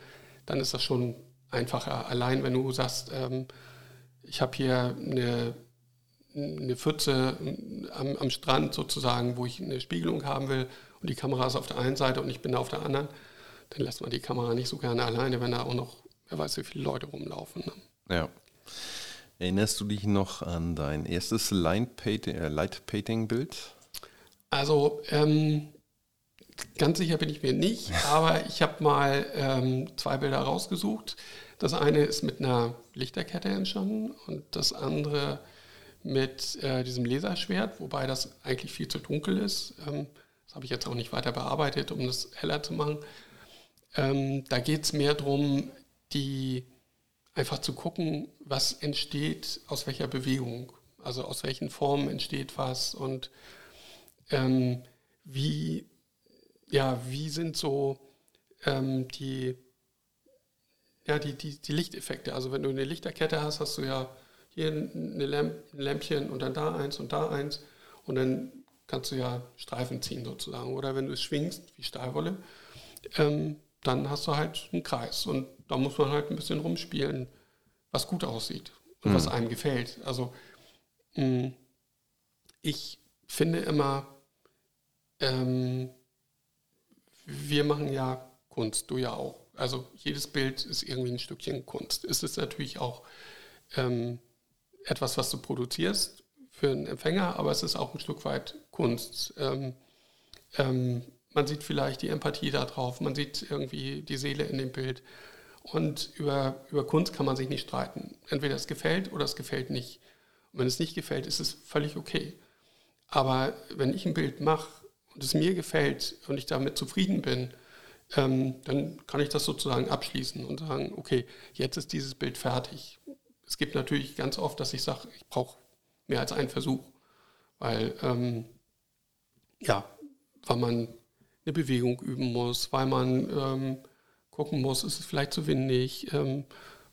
dann ist das schon einfacher. Allein, wenn du sagst, ähm, ich habe hier eine, eine Pfütze am, am Strand sozusagen, wo ich eine Spiegelung haben will und die Kamera ist auf der einen Seite und ich bin auf der anderen, dann lässt man die Kamera nicht so gerne alleine, wenn da auch noch, wer weiß, wie viele Leute rumlaufen. Ne? Ja. Erinnerst du dich noch an dein erstes äh, Light-Painting-Bild? Also, ähm, ganz sicher bin ich mir nicht, [LAUGHS] aber ich habe mal ähm, zwei Bilder rausgesucht. Das eine ist mit einer Lichterkette entstanden und das andere mit äh, diesem Laserschwert, wobei das eigentlich viel zu dunkel ist. Ähm, das habe ich jetzt auch nicht weiter bearbeitet, um das heller zu machen. Ähm, da geht es mehr darum, die einfach zu gucken, was entsteht aus welcher Bewegung, also aus welchen Formen entsteht was und ähm, wie, ja, wie sind so ähm, die, ja, die, die, die Lichteffekte. Also wenn du eine Lichterkette hast, hast du ja hier ein Lämpchen und dann da eins und da eins und dann kannst du ja Streifen ziehen sozusagen. Oder wenn du es schwingst, wie Stahlwolle, ähm, dann hast du halt einen Kreis. Und da muss man halt ein bisschen rumspielen, was gut aussieht und mhm. was einem gefällt. Also mh, mm, ich finde immer, ähm, wir machen ja Kunst, du ja auch. Also jedes Bild ist irgendwie ein Stückchen Kunst. Es ist natürlich auch ähm, etwas, was du produzierst für einen Empfänger, aber es ist auch ein Stück weit Kunst. Ähm, ähm, man sieht vielleicht die Empathie da drauf, man sieht irgendwie die Seele in dem Bild. Und über, über Kunst kann man sich nicht streiten. Entweder es gefällt oder es gefällt nicht. Und wenn es nicht gefällt, ist es völlig okay. Aber wenn ich ein Bild mache und es mir gefällt und ich damit zufrieden bin, ähm, dann kann ich das sozusagen abschließen und sagen, okay, jetzt ist dieses Bild fertig. Es gibt natürlich ganz oft, dass ich sage, ich brauche mehr als einen Versuch, weil ähm, ja, weil man eine Bewegung üben muss, weil man ähm, gucken muss, ist es vielleicht zu windig, ähm,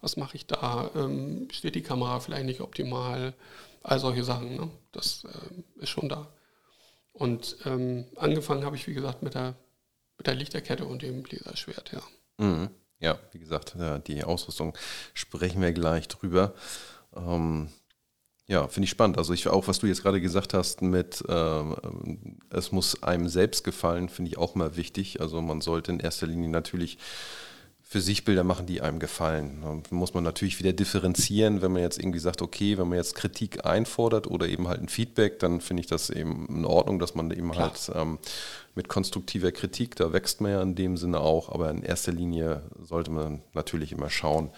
was mache ich da, ähm, steht die Kamera vielleicht nicht optimal, all solche Sachen, ne? das äh, ist schon da. Und ähm, angefangen habe ich, wie gesagt, mit der, mit der Lichterkette und dem Laserschwert, ja. Mhm. Ja, wie gesagt, die Ausrüstung sprechen wir gleich drüber. Ähm, ja, finde ich spannend. Also ich auch, was du jetzt gerade gesagt hast mit, äh, es muss einem selbst gefallen, finde ich auch mal wichtig. Also man sollte in erster Linie natürlich für sich Bilder machen, die einem gefallen. Da muss man natürlich wieder differenzieren, wenn man jetzt irgendwie sagt, okay, wenn man jetzt Kritik einfordert oder eben halt ein Feedback, dann finde ich das eben in Ordnung, dass man eben Klar. halt ähm, mit konstruktiver Kritik, da wächst man ja in dem Sinne auch, aber in erster Linie sollte man natürlich immer schauen,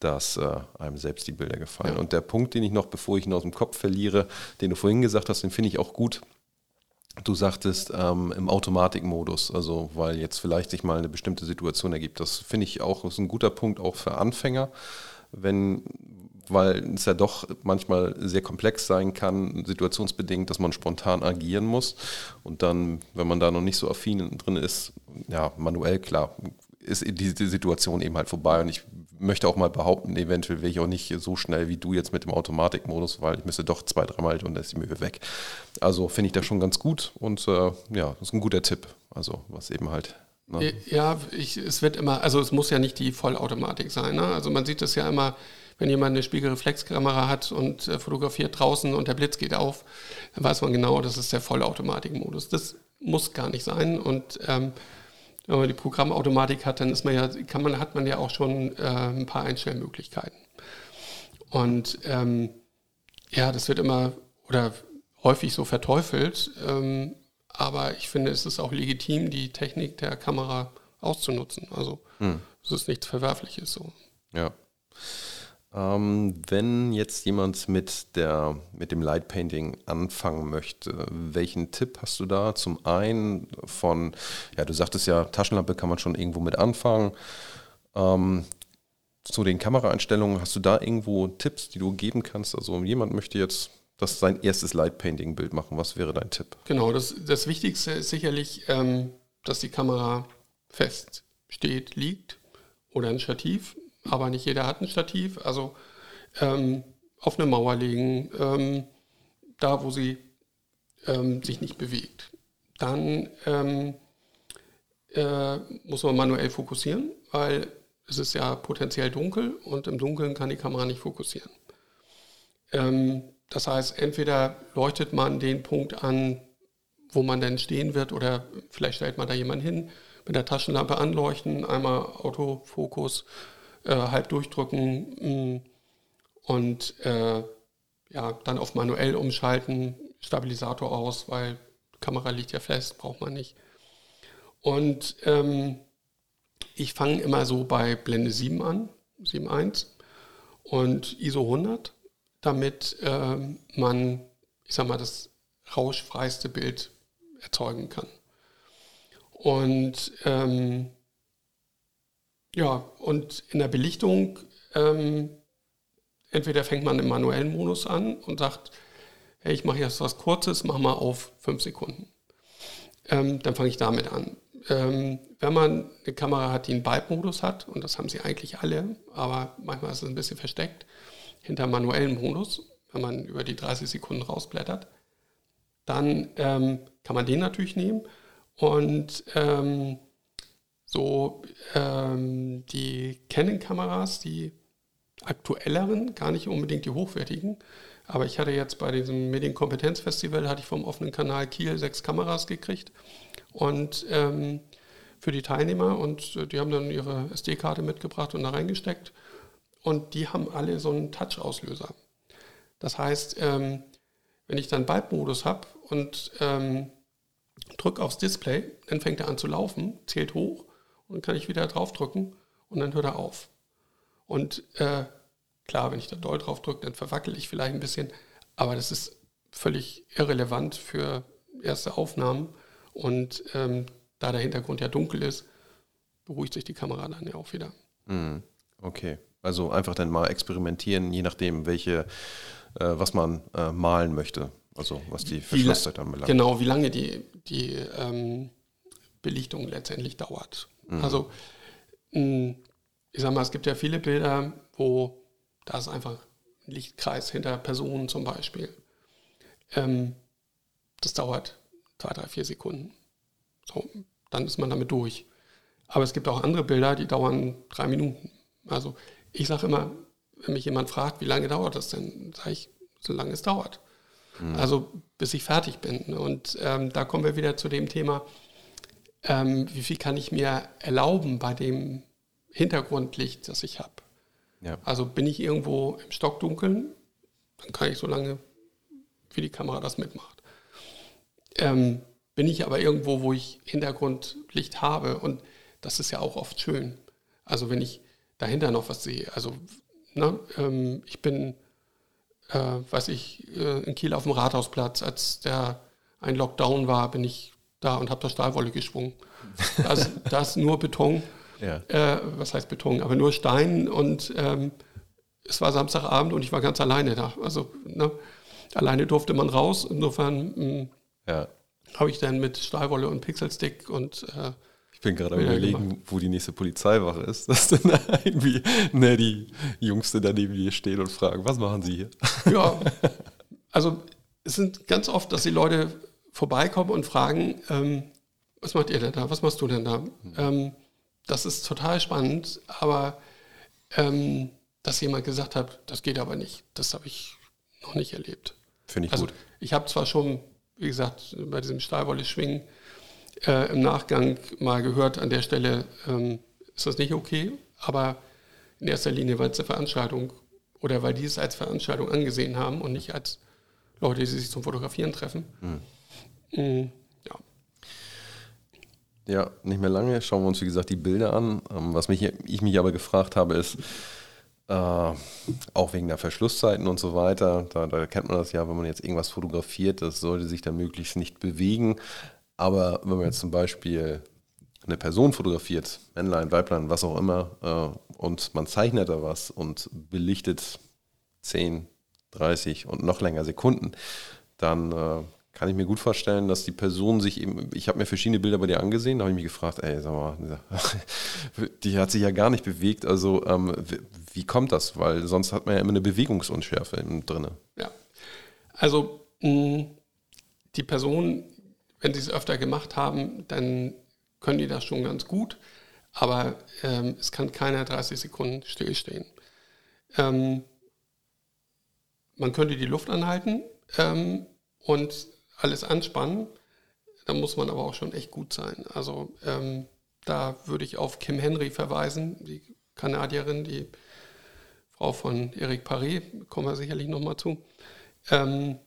dass äh, einem selbst die Bilder gefallen. Ja. Und der Punkt, den ich noch, bevor ich ihn aus dem Kopf verliere, den du vorhin gesagt hast, den finde ich auch gut. Du sagtest ähm, im Automatikmodus, also weil jetzt vielleicht sich mal eine bestimmte Situation ergibt. Das finde ich auch ist ein guter Punkt auch für Anfänger, wenn weil es ja doch manchmal sehr komplex sein kann, situationsbedingt, dass man spontan agieren muss. Und dann, wenn man da noch nicht so affin drin ist, ja, manuell klar, ist diese Situation eben halt vorbei. Und ich möchte auch mal behaupten, eventuell wäre ich auch nicht so schnell wie du jetzt mit dem Automatikmodus, weil ich müsste doch zwei, dreimal und dann ist die Mühe weg. Also finde ich das schon ganz gut und äh, ja, das ist ein guter Tipp. Also was eben halt. Ne? Ja, ich, es wird immer, also es muss ja nicht die Vollautomatik sein. Ne? Also man sieht das ja immer, wenn jemand eine Spiegelreflexkamera hat und äh, fotografiert draußen und der Blitz geht auf, dann weiß man genau, das ist der Vollautomatikmodus. Das muss gar nicht sein und ähm, wenn man die Programmautomatik hat, dann ist man ja, kann man, hat man ja auch schon äh, ein paar Einstellmöglichkeiten. Und ähm, ja, das wird immer oder häufig so verteufelt, ähm, aber ich finde, es ist auch legitim, die Technik der Kamera auszunutzen. Also Hm. es ist nichts Verwerfliches so. Ja. Ähm, wenn jetzt jemand mit, der, mit dem Light Painting anfangen möchte, welchen Tipp hast du da? Zum einen von, ja, du sagtest ja, Taschenlampe kann man schon irgendwo mit anfangen. Ähm, zu den Kameraeinstellungen, hast du da irgendwo Tipps, die du geben kannst? Also jemand möchte jetzt das sein erstes Light Painting Bild machen. Was wäre dein Tipp? Genau, das, das Wichtigste ist sicherlich, ähm, dass die Kamera fest steht, liegt oder ein Stativ. Aber nicht jeder hat ein Stativ. Also ähm, auf eine Mauer legen, ähm, da wo sie ähm, sich nicht bewegt. Dann ähm, äh, muss man manuell fokussieren, weil es ist ja potenziell dunkel und im Dunkeln kann die Kamera nicht fokussieren. Ähm, das heißt, entweder leuchtet man den Punkt an, wo man denn stehen wird, oder vielleicht stellt man da jemanden hin, mit der Taschenlampe anleuchten, einmal Autofokus, äh, halb durchdrücken mh, und äh, ja, dann auf manuell umschalten, Stabilisator aus, weil Kamera liegt ja fest, braucht man nicht. Und ähm, ich fange immer so bei Blende 7 an, 7.1 und ISO 100, damit ähm, man, ich sag mal, das rauschfreiste Bild erzeugen kann. Und ähm, ja, und in der Belichtung ähm, entweder fängt man im manuellen Modus an und sagt, hey, ich mache jetzt was Kurzes, mach mal auf 5 Sekunden. Ähm, dann fange ich damit an. Ähm, wenn man eine Kamera hat, die einen Bulb-Modus hat, und das haben sie eigentlich alle, aber manchmal ist es ein bisschen versteckt, hinter manuellen Modus, wenn man über die 30 Sekunden rausblättert, dann ähm, kann man den natürlich nehmen und ähm, so ähm, die Canon-Kameras, die aktuelleren, gar nicht unbedingt die hochwertigen, aber ich hatte jetzt bei diesem Medienkompetenzfestival, hatte ich vom offenen Kanal Kiel sechs Kameras gekriegt. Und ähm, für die Teilnehmer. Und äh, die haben dann ihre SD-Karte mitgebracht und da reingesteckt. Und die haben alle so einen Touch-Auslöser. Das heißt, ähm, wenn ich dann Bulb-Modus habe und ähm, drücke aufs Display, dann fängt er an zu laufen, zählt hoch und dann kann ich wieder draufdrücken und dann hört er auf. Und äh, klar, wenn ich da doll drauf drücke, dann verwackel ich vielleicht ein bisschen, aber das ist völlig irrelevant für erste Aufnahmen. Und ähm, da der Hintergrund ja dunkel ist, beruhigt sich die Kamera dann ja auch wieder. Hm, Okay. Also einfach dann mal experimentieren, je nachdem, welche, äh, was man äh, malen möchte. Also was die Verschlusszeit anbelangt. Genau, wie lange die, die ähm, Belichtung letztendlich dauert. Also, mh, ich sag mal, es gibt ja viele Bilder, wo da ist einfach ein Lichtkreis hinter Personen zum Beispiel. Ähm, das dauert zwei, drei, vier Sekunden. So, dann ist man damit durch. Aber es gibt auch andere Bilder, die dauern drei Minuten. Also ich sage immer, wenn mich jemand fragt, wie lange dauert das denn, sage ich, so lange es dauert. Also bis ich fertig bin. Und ähm, da kommen wir wieder zu dem Thema, ähm, wie viel kann ich mir erlauben bei dem Hintergrundlicht, das ich habe. Ja. Also bin ich irgendwo im Stockdunkeln, dann kann ich so lange, wie die Kamera das mitmacht. Ähm, bin ich aber irgendwo, wo ich Hintergrundlicht habe und das ist ja auch oft schön. Also wenn ich dahinter noch was sehe. Also ne, ähm, ich bin, äh, weiß ich, äh, in Kiel auf dem Rathausplatz, als der ein Lockdown war, bin ich da und habe da Stahlwolle geschwungen. Da ist, da ist nur Beton [LAUGHS] Ja. äh, was heißt Beton, aber nur Stein und ähm, es war Samstagabend und ich war ganz alleine da. Also ne, alleine durfte man raus. Insofern mh, Ja. habe ich dann mit Stahlwolle und Pixelstick und äh, Ich bin gerade am überlegen, gemacht. wo die nächste Polizeiwache ist, dass dann [LAUGHS] irgendwie ne, die Jungste da neben dir stehen und fragen, was machen Sie hier? Ja, [LAUGHS] also es sind ganz oft, dass die Leute vorbeikommen und fragen, ähm, was macht ihr denn da? Was machst du denn da? Ähm, das ist total spannend, aber ähm, dass jemand gesagt hat, das geht aber nicht, das habe ich noch nicht erlebt. Finde ich Also gut. ich habe zwar schon, wie gesagt, bei diesem Stahlwolle-Schwingen äh, im Nachgang mal gehört, an der Stelle ähm, ist das nicht okay, aber in erster Linie, weil es eine Veranstaltung oder weil die es als Veranstaltung angesehen haben und nicht als Leute, die sich zum Fotografieren treffen. Mhm. Ja. Ja, nicht mehr lange. Schauen wir uns, wie gesagt, die Bilder an. Ähm, was mich, ich mich aber gefragt habe, ist, äh, auch wegen der Verschlusszeiten und so weiter, da, da kennt man das ja, wenn man jetzt irgendwas fotografiert, das sollte sich dann möglichst nicht bewegen. Aber wenn man jetzt zum Beispiel eine Person fotografiert, Männlein, Weiblein, was auch immer, äh, und man zeichnet da was und belichtet 10, 30 und noch länger Sekunden, dann äh, kann ich mir gut vorstellen, dass die Person sich eben, ich habe mir verschiedene Bilder bei dir angesehen, da habe ich mich gefragt, ey, sag mal, [LAUGHS] die hat sich ja gar nicht bewegt, also ähm, wie, kommt das? Weil sonst hat man ja immer eine Bewegungsunschärfe drin. Ja. Also mh, die Personen, wenn sie es öfter gemacht haben, dann können die das schon ganz gut, aber ähm, es kann keiner 30 Sekunden stillstehen. Ähm, man könnte die Luft anhalten ähm, und alles anspannen, da muss man aber auch schon echt gut sein. Also ähm, da würde ich auf Kim Henry verweisen, die Kanadierin, die Frau von Eric Paré, kommen wir sicherlich nochmal zu. Ähm,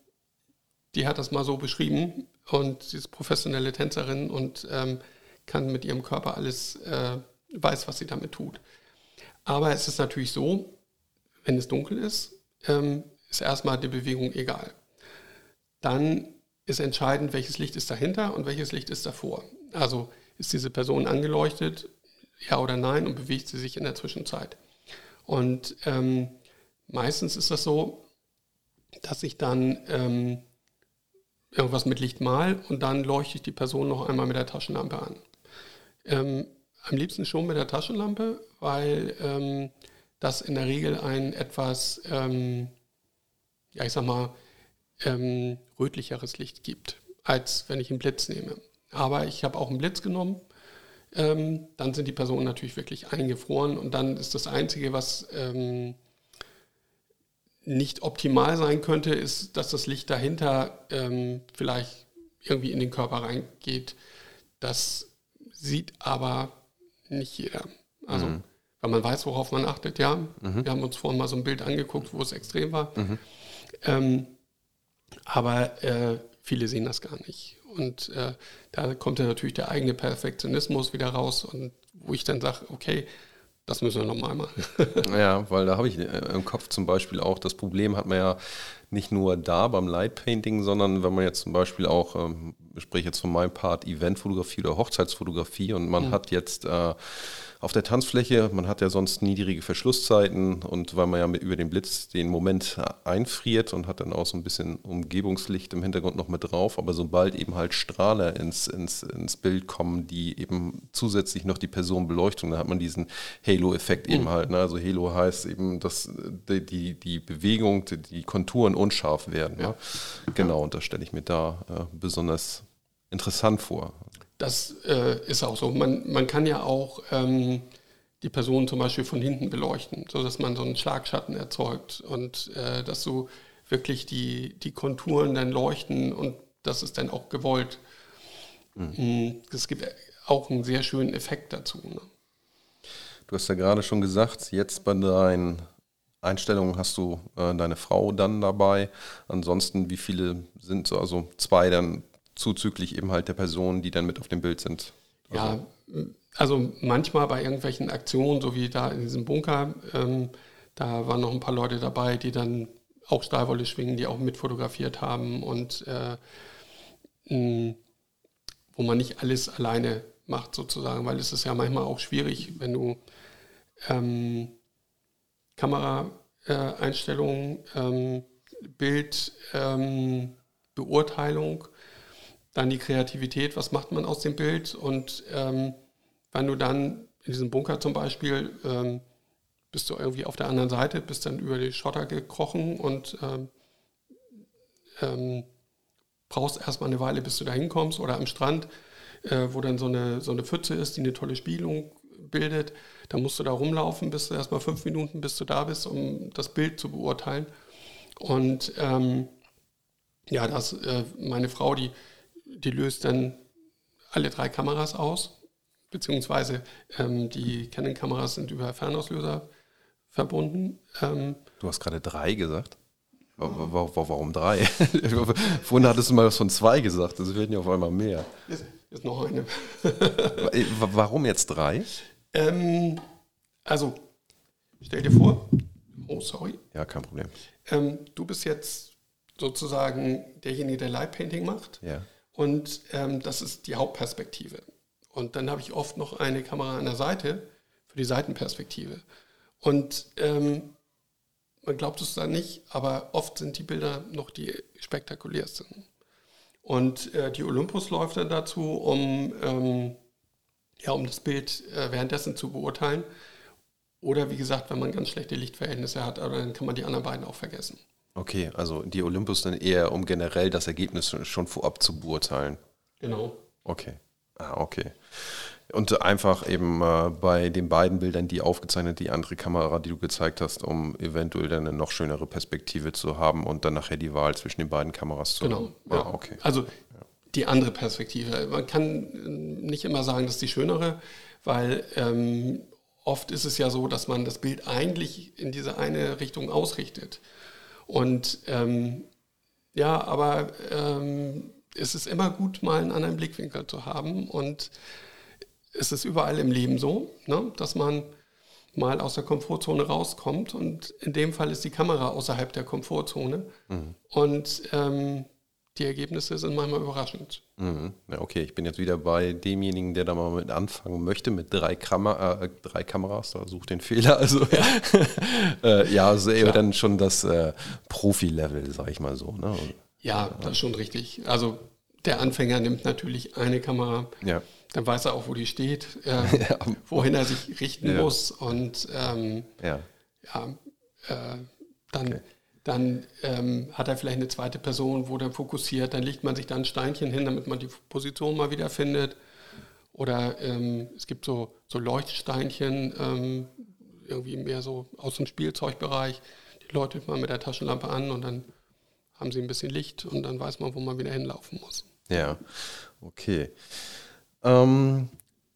die hat das mal so beschrieben und sie ist professionelle Tänzerin und ähm, kann mit ihrem Körper alles, äh, weiß, was sie damit tut. Aber es ist natürlich so, wenn es dunkel ist, ähm, ist erstmal die Bewegung egal. Dann ist entscheidend, welches Licht ist dahinter und welches Licht ist davor. Also ist diese Person angeleuchtet, ja oder nein, und bewegt sie sich in der Zwischenzeit. Und ähm, meistens ist das so, dass ich dann ähm, irgendwas mit Licht mal und dann leuchte ich die Person noch einmal mit der Taschenlampe an. Ähm, am liebsten schon mit der Taschenlampe, weil ähm, das in der Regel ein etwas, ähm, ja ich sag mal, ähm, rötlicheres Licht gibt, als wenn ich einen Blitz nehme. Aber ich habe auch einen Blitz genommen. Ähm, dann sind die Personen natürlich wirklich eingefroren und dann ist das Einzige, was ähm, nicht optimal sein könnte, ist, dass das Licht dahinter ähm, vielleicht irgendwie in den Körper reingeht. Das sieht aber nicht jeder. Also, weil man weiß, worauf man achtet, ja. Wir haben uns vorhin mal so ein Bild angeguckt, wo es extrem war. Ähm, aber äh, viele sehen das gar nicht. Und äh, da kommt dann natürlich der eigene Perfektionismus wieder raus und wo ich dann sage, okay, das müssen wir nochmal machen. [LAUGHS] Ja, weil da habe ich äh, im Kopf zum Beispiel auch, das Problem hat man ja nicht nur da beim Light Painting, sondern wenn man jetzt zum Beispiel auch, ähm, ich spreche jetzt von meinem Part Eventfotografie oder Hochzeitsfotografie und man hat jetzt äh, auf der Tanzfläche, man hat ja sonst niedrige Verschlusszeiten und weil man ja mit, über den Blitz den Moment einfriert und hat dann auch so ein bisschen Umgebungslicht im Hintergrund noch mit drauf, aber sobald eben halt Strahler ins, ins, ins Bild kommen, die eben zusätzlich noch die Person beleuchten, da hat man diesen Halo-Effekt eben halt. Ne? Also Halo heißt eben, dass die, die, die Bewegung, die, die Konturen unscharf werden. Ne? Genau, und das stelle ich mir da äh, besonders interessant vor. Das äh, ist auch so. Man, man kann ja auch ähm, die Person zum Beispiel von hinten beleuchten, sodass man so einen Schlagschatten erzeugt und äh, dass so wirklich die, die Konturen dann leuchten und das ist dann auch gewollt. Mhm. Das gibt auch einen sehr schönen Effekt dazu. Ne? Du hast ja gerade schon gesagt, jetzt bei deinen Einstellungen hast du äh, deine Frau dann dabei. Ansonsten, wie viele sind so? Also zwei dann zuzüglich eben halt der Personen, die dann mit auf dem Bild sind. Ja, also manchmal bei irgendwelchen Aktionen, so wie da in diesem Bunker, ähm, da waren noch ein paar Leute dabei, die dann auch Stahlwolle schwingen, die auch mitfotografiert haben und äh, mh, wo man nicht alles alleine macht sozusagen, weil es ist ja manchmal auch schwierig, wenn du ähm, Kameraeinstellungen, ähm, Bild, ähm, Beurteilung, dann die Kreativität, was macht man aus dem Bild und ähm, wenn du dann in diesem Bunker zum Beispiel ähm, bist du irgendwie auf der anderen Seite, bist dann über die Schotter gekrochen und ähm, ähm, brauchst erstmal eine Weile, bis du da hinkommst oder am Strand, äh, wo dann so eine, so eine Pfütze ist, die eine tolle Spiegelung bildet. Da musst du da rumlaufen, bis du erstmal fünf Minuten, bis du da bist, um das Bild zu beurteilen. Und ähm, ja, das, äh, meine Frau, die, die löst dann alle drei Kameras aus, beziehungsweise ähm, die Canon-Kameras sind über Fernauslöser verbunden. Ähm, Du hast gerade drei gesagt. Wa- wa- wa- Warum drei? [LAUGHS] Vorhin hattest du mal was von zwei gesagt, es werden ja auf einmal mehr. ist, ist noch eine. Wa- Warum jetzt drei? Ähm, also, stell dir vor, oh sorry, Ja, kein Problem. ähm, du bist jetzt sozusagen derjenige, der Light Painting macht. Ja. Und ähm, das ist die Hauptperspektive. Und dann habe ich oft noch eine Kamera an der Seite für die Seitenperspektive. Und ähm, man glaubt es dann nicht, aber oft sind die Bilder noch die spektakulärsten. Und äh, die Olympus läuft dann dazu, um, ähm, ja, um das Bild äh, währenddessen zu beurteilen. Oder wie gesagt, wenn man ganz schlechte Lichtverhältnisse hat, dann kann man die anderen beiden auch vergessen. Okay, also die Olympus dann eher, um generell das Ergebnis schon vorab zu beurteilen. Genau. Okay. Ah, okay. Und einfach eben äh, bei den beiden Bildern, die aufgezeichnet, die andere Kamera, die du gezeigt hast, um eventuell dann eine noch schönere Perspektive zu haben und dann nachher die Wahl zwischen den beiden Kameras zu Genau. haben. Ja. Ah, okay. Also die andere Perspektive. Man kann äh, nicht immer sagen, das ist die schönere, weil ähm, oft ist es ja so, dass man das Bild eigentlich in diese eine Richtung ausrichtet. Und ähm, ja, aber ähm, es ist immer gut, mal einen anderen Blickwinkel zu haben. Und es ist überall im Leben so, ne, dass man mal aus der Komfortzone rauskommt. Und in dem Fall ist die Kamera außerhalb der Komfortzone. Und ähm, die Ergebnisse sind manchmal überraschend. Mhm. Ja, okay, ich bin jetzt wieder bei demjenigen, der da mal mit anfangen möchte, mit drei, Kamera, äh, drei Kameras, da sucht den Fehler. Also ja, [LAUGHS] äh, ja also eher dann schon das äh, Profi-Level, sag ich mal so. Ne? Und, Ja, das ist schon richtig. Also der Anfänger nimmt natürlich eine Kamera, ja. dann weiß er auch, wo die steht, [LAUGHS] äh, wohin er sich richten muss und ähm, ja. äh, dann, ähm, hat er vielleicht eine zweite Person, wo der fokussiert, dann legt man sich da ein Steinchen hin, damit man die Position mal wieder findet. Oder ähm, es gibt so, so Leuchtsteinchen, ähm, irgendwie mehr so aus dem Spielzeugbereich. Die läutet man mit der Taschenlampe an und dann haben sie ein bisschen Licht und dann weiß man, wo man wieder hinlaufen muss. Ja, okay. Ähm,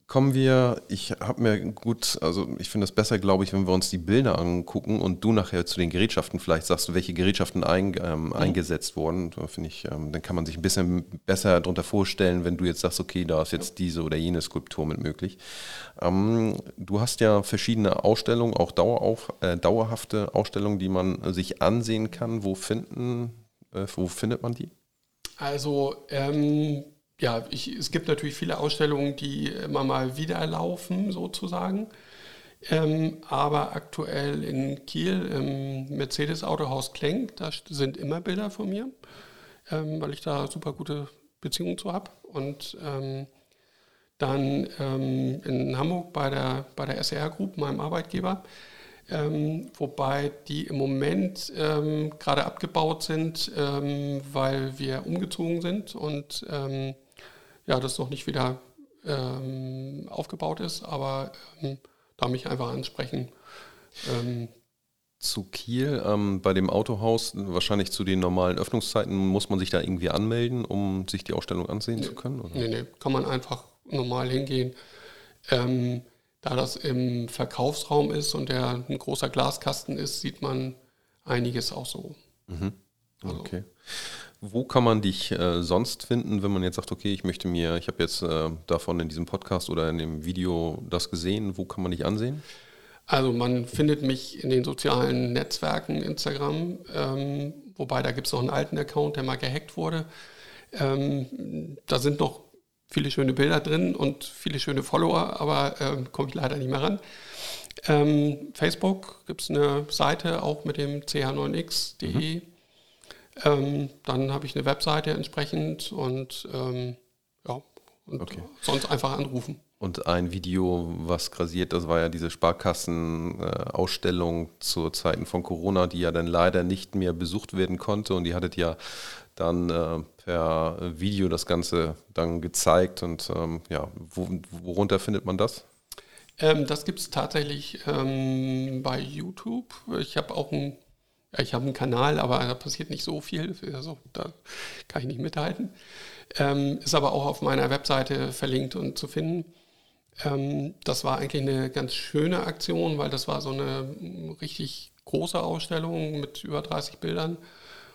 kommen wir, ich habe mir gut, also ich finde es besser, glaube ich, wenn wir uns die Bilder angucken und du nachher zu den Gerätschaften vielleicht sagst, welche Gerätschaften ein, ähm, eingesetzt wurden. Da finde ich, ähm, dann kann man sich ein bisschen besser darunter vorstellen, wenn du jetzt sagst, okay, da ist jetzt diese oder jene Skulptur mit möglich. Ähm, du hast ja verschiedene Ausstellungen, auch dauerauf, äh, dauerhafte Ausstellungen, die man sich ansehen kann. Wo finden, äh, wo findet man die? Also, ähm, ja, ich, es gibt natürlich viele Ausstellungen, die immer mal wieder laufen, sozusagen. Ähm, aber aktuell in Kiel im Mercedes Autohaus Klenk, da sind immer Bilder von mir, ähm, weil ich da super gute Beziehungen zu habe. Und ähm, dann ähm, in Hamburg bei der, bei der SR Group, meinem Arbeitgeber, ähm, wobei die im Moment ähm, gerade abgebaut sind, weil wir umgezogen sind und ja, das noch nicht wieder ähm, aufgebaut ist, aber ähm, da mich einfach ansprechen. Ähm, Zu Kiel, ähm, bei dem Autohaus, wahrscheinlich zu den normalen Öffnungszeiten, muss man sich da irgendwie anmelden, um sich die Ausstellung ansehen zu können? Oder? nee, nee, kann man einfach normal hingehen. Ähm, da das im Verkaufsraum ist und der ein großer Glaskasten ist, sieht man einiges auch so. Also, Okay. Wo kann man dich äh, sonst finden, wenn man jetzt sagt, okay, ich möchte mir, ich habe jetzt äh, davon in diesem Podcast oder in dem Video das gesehen, wo kann man dich ansehen? Also man findet mich in den sozialen Netzwerken, Instagram, ähm, wobei da gibt es noch einen alten Account, der mal gehackt wurde. Ähm, da sind noch viele schöne Bilder drin und viele schöne Follower, aber ähm, komme ich leider nicht mehr ran. Ähm, Facebook gibt es eine Seite auch mit dem ch9x.de. Ähm, dann habe ich eine Webseite entsprechend und ähm, ja, und Okay. sonst einfach anrufen. Und ein Video, was grasiert, das war ja diese Sparkassen-Ausstellung zu Zeiten von Corona, die ja dann leider nicht mehr besucht werden konnte. Und die hattet ja dann äh, per Video das Ganze dann gezeigt. Und ähm, ja, wo, worunter findet man das? Ähm, das gibt es tatsächlich ähm, bei YouTube. Ich habe auch ja, ich habe einen Kanal, aber da passiert nicht so viel. Also da kann ich nicht mithalten. Ähm, ist aber auch auf meiner Webseite verlinkt und zu finden. Ähm, das war eigentlich eine ganz schöne Aktion, weil das war so eine richtig große Ausstellung mit über 30 Bildern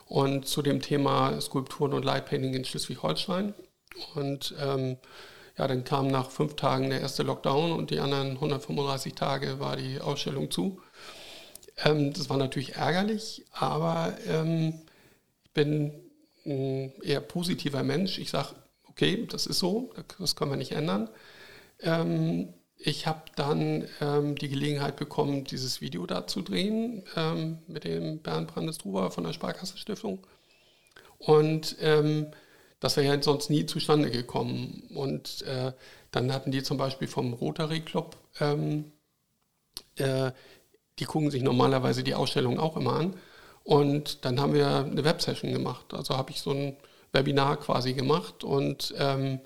und zu dem Thema Skulpturen und Lightpainting in Schleswig-Holstein. Und ähm, ja, dann kam nach fünf Tagen der erste Lockdown und die anderen 135 Tage war die Ausstellung zu. Ähm, das war natürlich ärgerlich, aber ähm, ich bin ein eher positiver Mensch. Ich sage, okay, das ist so, das können wir nicht ändern. Ähm, ich habe dann ähm, die Gelegenheit bekommen, dieses Video da zu drehen ähm, mit dem Bernd Brandestruber von der Sparkasse Stiftung. Und ähm, das wäre ja sonst nie zustande gekommen. Und äh, dann hatten die zum Beispiel vom Rotary Club, ähm, äh, die gucken sich normalerweise die Ausstellung auch immer an. Und dann haben wir eine Websession gemacht. Also habe ich so ein Webinar quasi gemacht und ähm,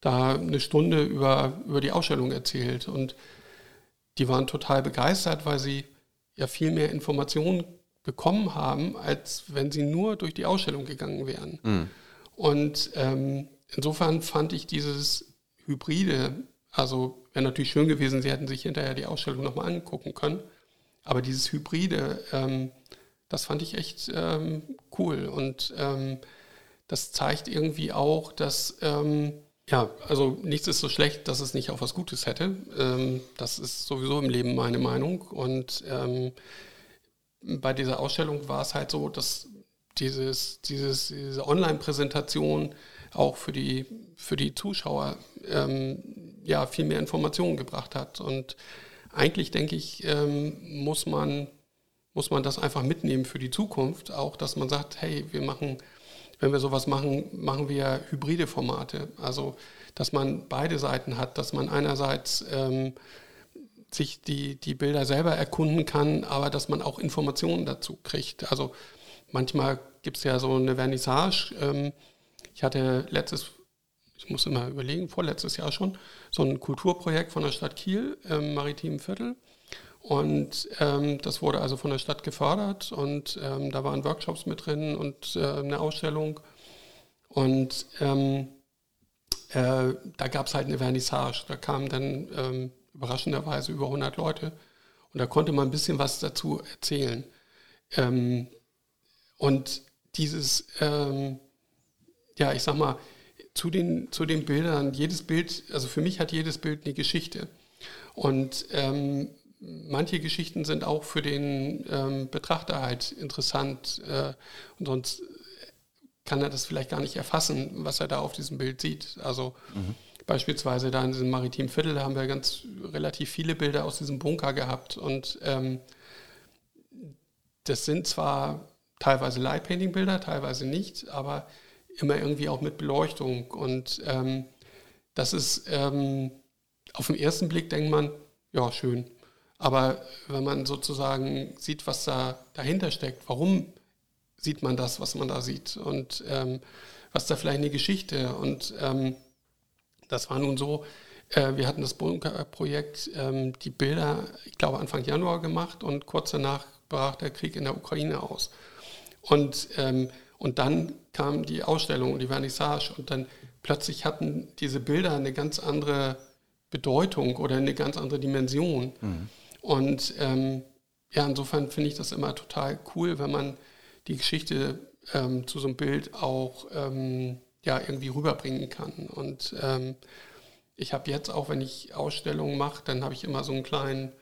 da eine Stunde über, über die Ausstellung erzählt. Und die waren total begeistert, weil sie ja viel mehr Informationen bekommen haben, als wenn sie nur durch die Ausstellung gegangen wären. Mhm. Und ähm, insofern fand ich dieses Hybride, also wäre natürlich schön gewesen, sie hätten sich hinterher die Ausstellung nochmal angucken können, aber dieses Hybride, ähm, das fand ich echt ähm, cool. Und ähm, das zeigt irgendwie auch, dass ähm, ja, also nichts ist so schlecht, dass es nicht auch was Gutes hätte. Ähm, das ist sowieso im Leben meine Meinung. Und ähm, bei dieser Ausstellung war es halt so, dass dieses, dieses, diese Online-Präsentation auch für die, für die Zuschauer ja, viel mehr Informationen gebracht hat. Und eigentlich denke ich, ähm, muss, man, muss man das einfach mitnehmen für die Zukunft. Auch, dass man sagt, hey, wir machen wenn wir sowas machen, machen wir hybride Formate. Also, dass man beide Seiten hat, dass man einerseits ähm, sich die, die Bilder selber erkunden kann, aber dass man auch Informationen dazu kriegt. Also manchmal gibt es ja so eine Vernissage. Ähm, ich hatte letztes, ich muss immer überlegen, vorletztes Jahr schon, so ein Kulturprojekt von der Stadt Kiel im maritimen Viertel. Und ähm, das wurde also von der Stadt gefördert und ähm, da waren Workshops mit drin und äh, eine Ausstellung. Und ähm, äh, da gab es halt eine Vernissage. Da kamen dann ähm, überraschenderweise über 100 Leute und da konnte man ein bisschen was dazu erzählen. Ähm, und dieses, ähm, ja, ich sag mal, zu den, zu den Bildern, jedes Bild, also für mich hat jedes Bild eine Geschichte. Und ähm, manche Geschichten sind auch für den ähm, Betrachter halt interessant äh, und sonst kann er das vielleicht gar nicht erfassen, was er da auf diesem Bild sieht. Also mhm. beispielsweise da in diesem maritimen Viertel haben wir ganz relativ viele Bilder aus diesem Bunker gehabt und ähm, das sind zwar teilweise Lightpainting-Bilder, teilweise nicht, aber immer irgendwie auch mit Beleuchtung. Und ähm, das ist ähm, auf den ersten Blick denkt man, ja schön, aber wenn man sozusagen sieht, was da dahinter steckt, warum sieht man das, was man da sieht? Und ähm, was da vielleicht eine Geschichte? Und ähm, das war nun so, äh, wir hatten das Bunkerprojekt, ähm, die Bilder, ich glaube Anfang Januar gemacht und kurz danach brach der Krieg in der Ukraine aus. Und, ähm, und dann kam die Ausstellung und die Vernissage und dann plötzlich hatten diese Bilder eine ganz andere Bedeutung oder eine ganz andere Dimension. Mhm. Und ähm, ja, insofern finde ich das immer total cool, wenn man die Geschichte ähm, zu so einem Bild auch ähm, ja, irgendwie rüberbringen kann. Und ähm, ich habe jetzt auch, wenn ich Ausstellungen mache, dann habe ich immer so einen kleinen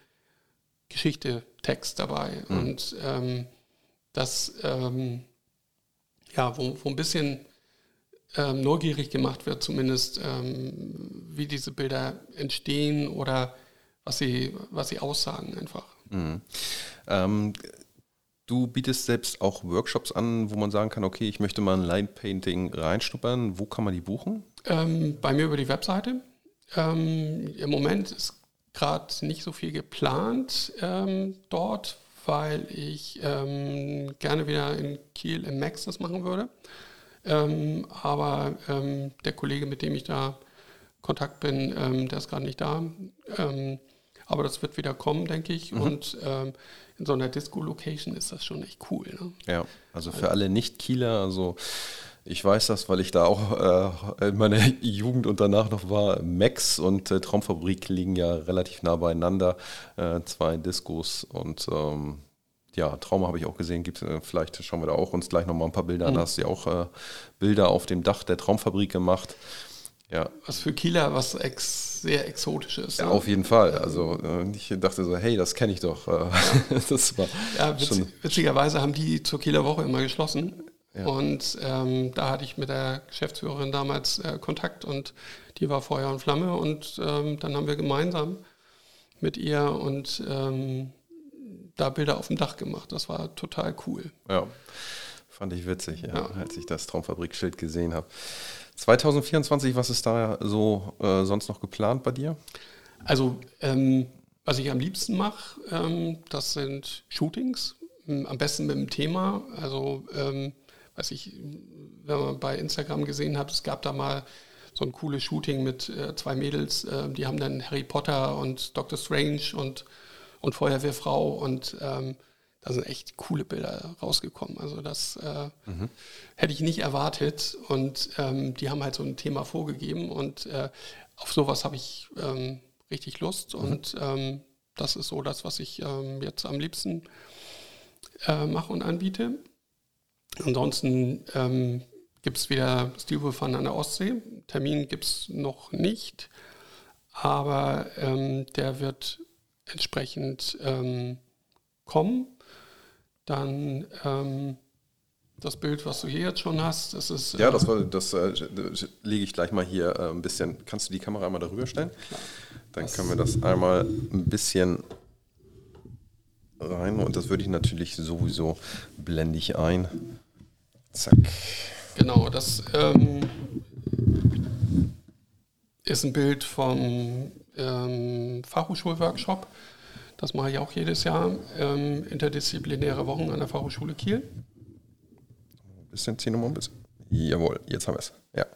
Geschichte-Text dabei. Mhm. Und ähm, das, ähm, ja, wo, wo ein bisschen ähm, neugierig gemacht wird, zumindest, wie diese Bilder entstehen oder was sie, was sie aussagen einfach. Mhm. Ähm, du bietest selbst auch Workshops an, wo man sagen kann, okay, ich möchte mal ein Line Painting reinschnuppern. Wo kann man die buchen? Ähm, bei mir über die Webseite. Ähm, Im Moment ist gerade nicht so viel geplant ähm, dort, weil ich ähm, gerne wieder in Kiel im Max das machen würde. Ähm, aber ähm, der Kollege, mit dem ich da Kontakt bin, ähm, der ist gerade nicht da. Ähm, aber das wird wieder kommen, denke ich. Und ähm, in so einer Disco-Location ist das schon echt cool. Ne? Ja, also für alle Nicht-Kieler, also ich weiß das, weil ich da auch äh, in meiner [LAUGHS] Jugend und danach noch war. Max und äh, Traumfabrik liegen ja relativ nah beieinander, äh, zwei Diskos und ähm, ja, Trauma habe ich auch gesehen. Gibt, äh, vielleicht schauen wir da auch uns gleich nochmal ein paar Bilder an. Da hast du ja auch äh, Bilder auf dem Dach der Traumfabrik gemacht. Ja, Was für Kieler was ex sehr exotisch ist. ja ne? auf jeden Fall. Also äh, ich dachte so, hey, das kenne ich doch. [LAUGHS] Das war Ja, witz, witzigerweise haben die zur Kieler Woche immer geschlossen. Ja. Und ähm, da hatte ich mit der Geschäftsführerin damals äh, Kontakt und die war Feuer und Flamme. Und ähm, dann haben wir gemeinsam mit ihr und ähm, da Bilder auf dem Dach gemacht. Das war total cool. Ja, fand ich witzig, ja, Ja. als ich das Traumfabrikschild gesehen habe. 2024, was ist da so äh, sonst noch geplant bei dir? Also, ähm, was ich am liebsten mache, ähm, das sind Shootings. Am besten mit dem Thema. Also, ähm, weiß ich, wenn man bei Instagram gesehen hat, es gab da mal so ein cooles Shooting mit äh, zwei Mädels, äh, die haben dann Harry Potter und Doctor Strange und, und Feuerwehrfrau und ähm, da sind echt coole Bilder rausgekommen. Also das äh, hätte ich nicht erwartet und ähm, die haben halt so ein Thema vorgegeben und äh, auf sowas habe ich ähm, richtig Lust und ähm, das ist so das, was ich ähm, jetzt am liebsten äh, mache und anbiete. Ansonsten ähm, gibt es wieder Steelwolf Fun an der Ostsee. Termin gibt es noch nicht, aber ähm, der wird entsprechend ähm, kommen. Dann ähm, das Bild, was du hier jetzt schon hast, das ist Ja, äh, das, war, das äh, lege ich gleich mal hier äh, ein bisschen. Kannst du die Kamera einmal darüber stellen? Dann können wir das einmal ein bisschen rein und das würde ich natürlich sowieso blende ich ein. Zack. Genau, das ähm, ist ein Bild vom ähm, Fachhochschulworkshop. Das mache ich auch jedes Jahr. Ähm, interdisziplinäre Wochen an der Fachhochschule Kiel. Bisschen, zieh nochmal ein bisschen. Jawohl, jetzt haben wir es. Ja.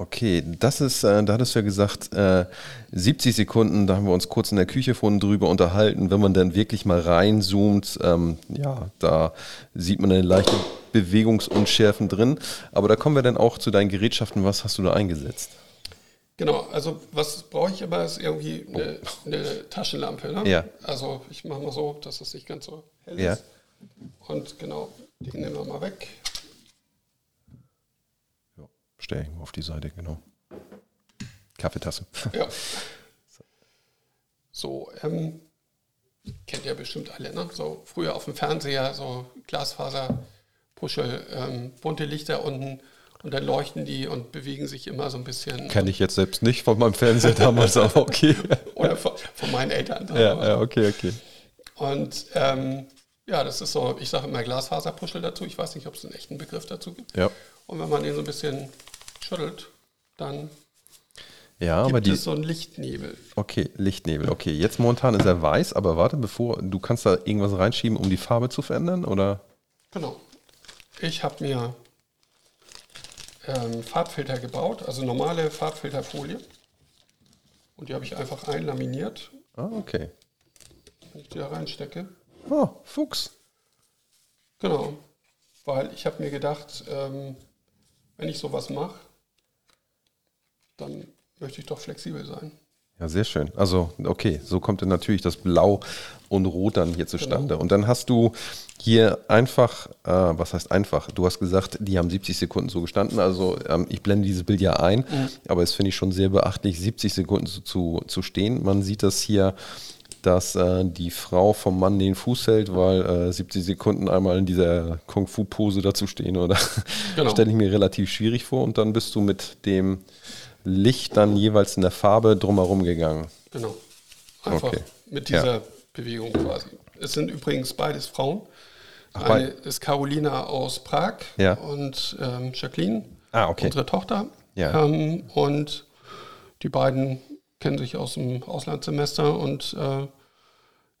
Okay, das ist, äh, da hattest du ja gesagt, äh, 70 Sekunden, da haben wir uns kurz in der Küche vorhin drüber unterhalten. Wenn man dann wirklich mal reinzoomt, ähm, ja, da sieht man eine leichte Bewegungsunschärfen drin. Aber da kommen wir dann auch zu deinen Gerätschaften. Was hast du da eingesetzt? Genau, also was brauche ich aber ist irgendwie eine, eine Taschenlampe. Ne? Ja. Also ich mache mal so, dass es nicht ganz so hell Ja. ist. Und genau, den nehmen wir mal weg. Ja, stell ich mal auf die Seite, genau. Kaffeetasse. Ja. [LAUGHS] So, ähm, kennt ihr bestimmt alle, ne? So früher auf dem Fernseher, so Glasfaser, Puschel, ähm, bunte Lichter unten und dann leuchten die und bewegen sich immer so ein bisschen. Kenne ich jetzt selbst nicht von meinem Fernseher damals, aber okay. [LAUGHS] Oder von, von meinen Eltern. ja, ja, okay, okay. Und ähm, ja, das ist so, ich sage immer Glasfaserpuschel dazu. Ich weiß nicht, ob es einen echten Begriff dazu gibt. Ja. Und wenn man den so ein bisschen schüttelt, dann Ja, aber gibt die. es so einen Lichtnebel. Okay, Lichtnebel. Okay, jetzt momentan ist er weiß, aber warte, bevor du kannst da irgendwas reinschieben, um die Farbe zu verändern, oder? Genau. Ich habe mir ähm, Farbfilter gebaut, also normale Farbfilterfolie. Und die habe ich einfach einlaminiert, Ah, okay. wenn ich die da reinstecke. Oh, Fuchs. Genau. Weil ich habe mir gedacht, ähm, wenn ich sowas mache, dann möchte ich doch flexibel sein. Ja, sehr schön. Also, okay, so kommt dann natürlich das Blau und Rot dann hier zustande. Genau. Und dann hast du hier einfach, äh, was heißt einfach? Du hast gesagt, die haben 70 Sekunden so gestanden. Also, ähm, ich blende dieses Bild ja ein, aber es finde ich schon sehr beachtlich, 70 Sekunden zu, zu, zu stehen. Man sieht das hier, dass äh, die Frau vom Mann den Fuß hält, weil äh, 70 Sekunden einmal in dieser Kung-Fu-Pose dazu stehen, oder? Genau. [LAUGHS] Stelle ich mir relativ schwierig vor. Und dann bist du mit dem Licht dann jeweils in der Farbe drumherum gegangen. Genau. Einfach Okay. mit Ja. dieser Bewegung quasi. Es sind übrigens beides Frauen. Ach, Eine ist Carolina aus Prag Ja. und ähm, Jacqueline, Ah, okay. unsere Tochter. Ja. Ähm, und die beiden kennen sich aus dem Auslandssemester und äh,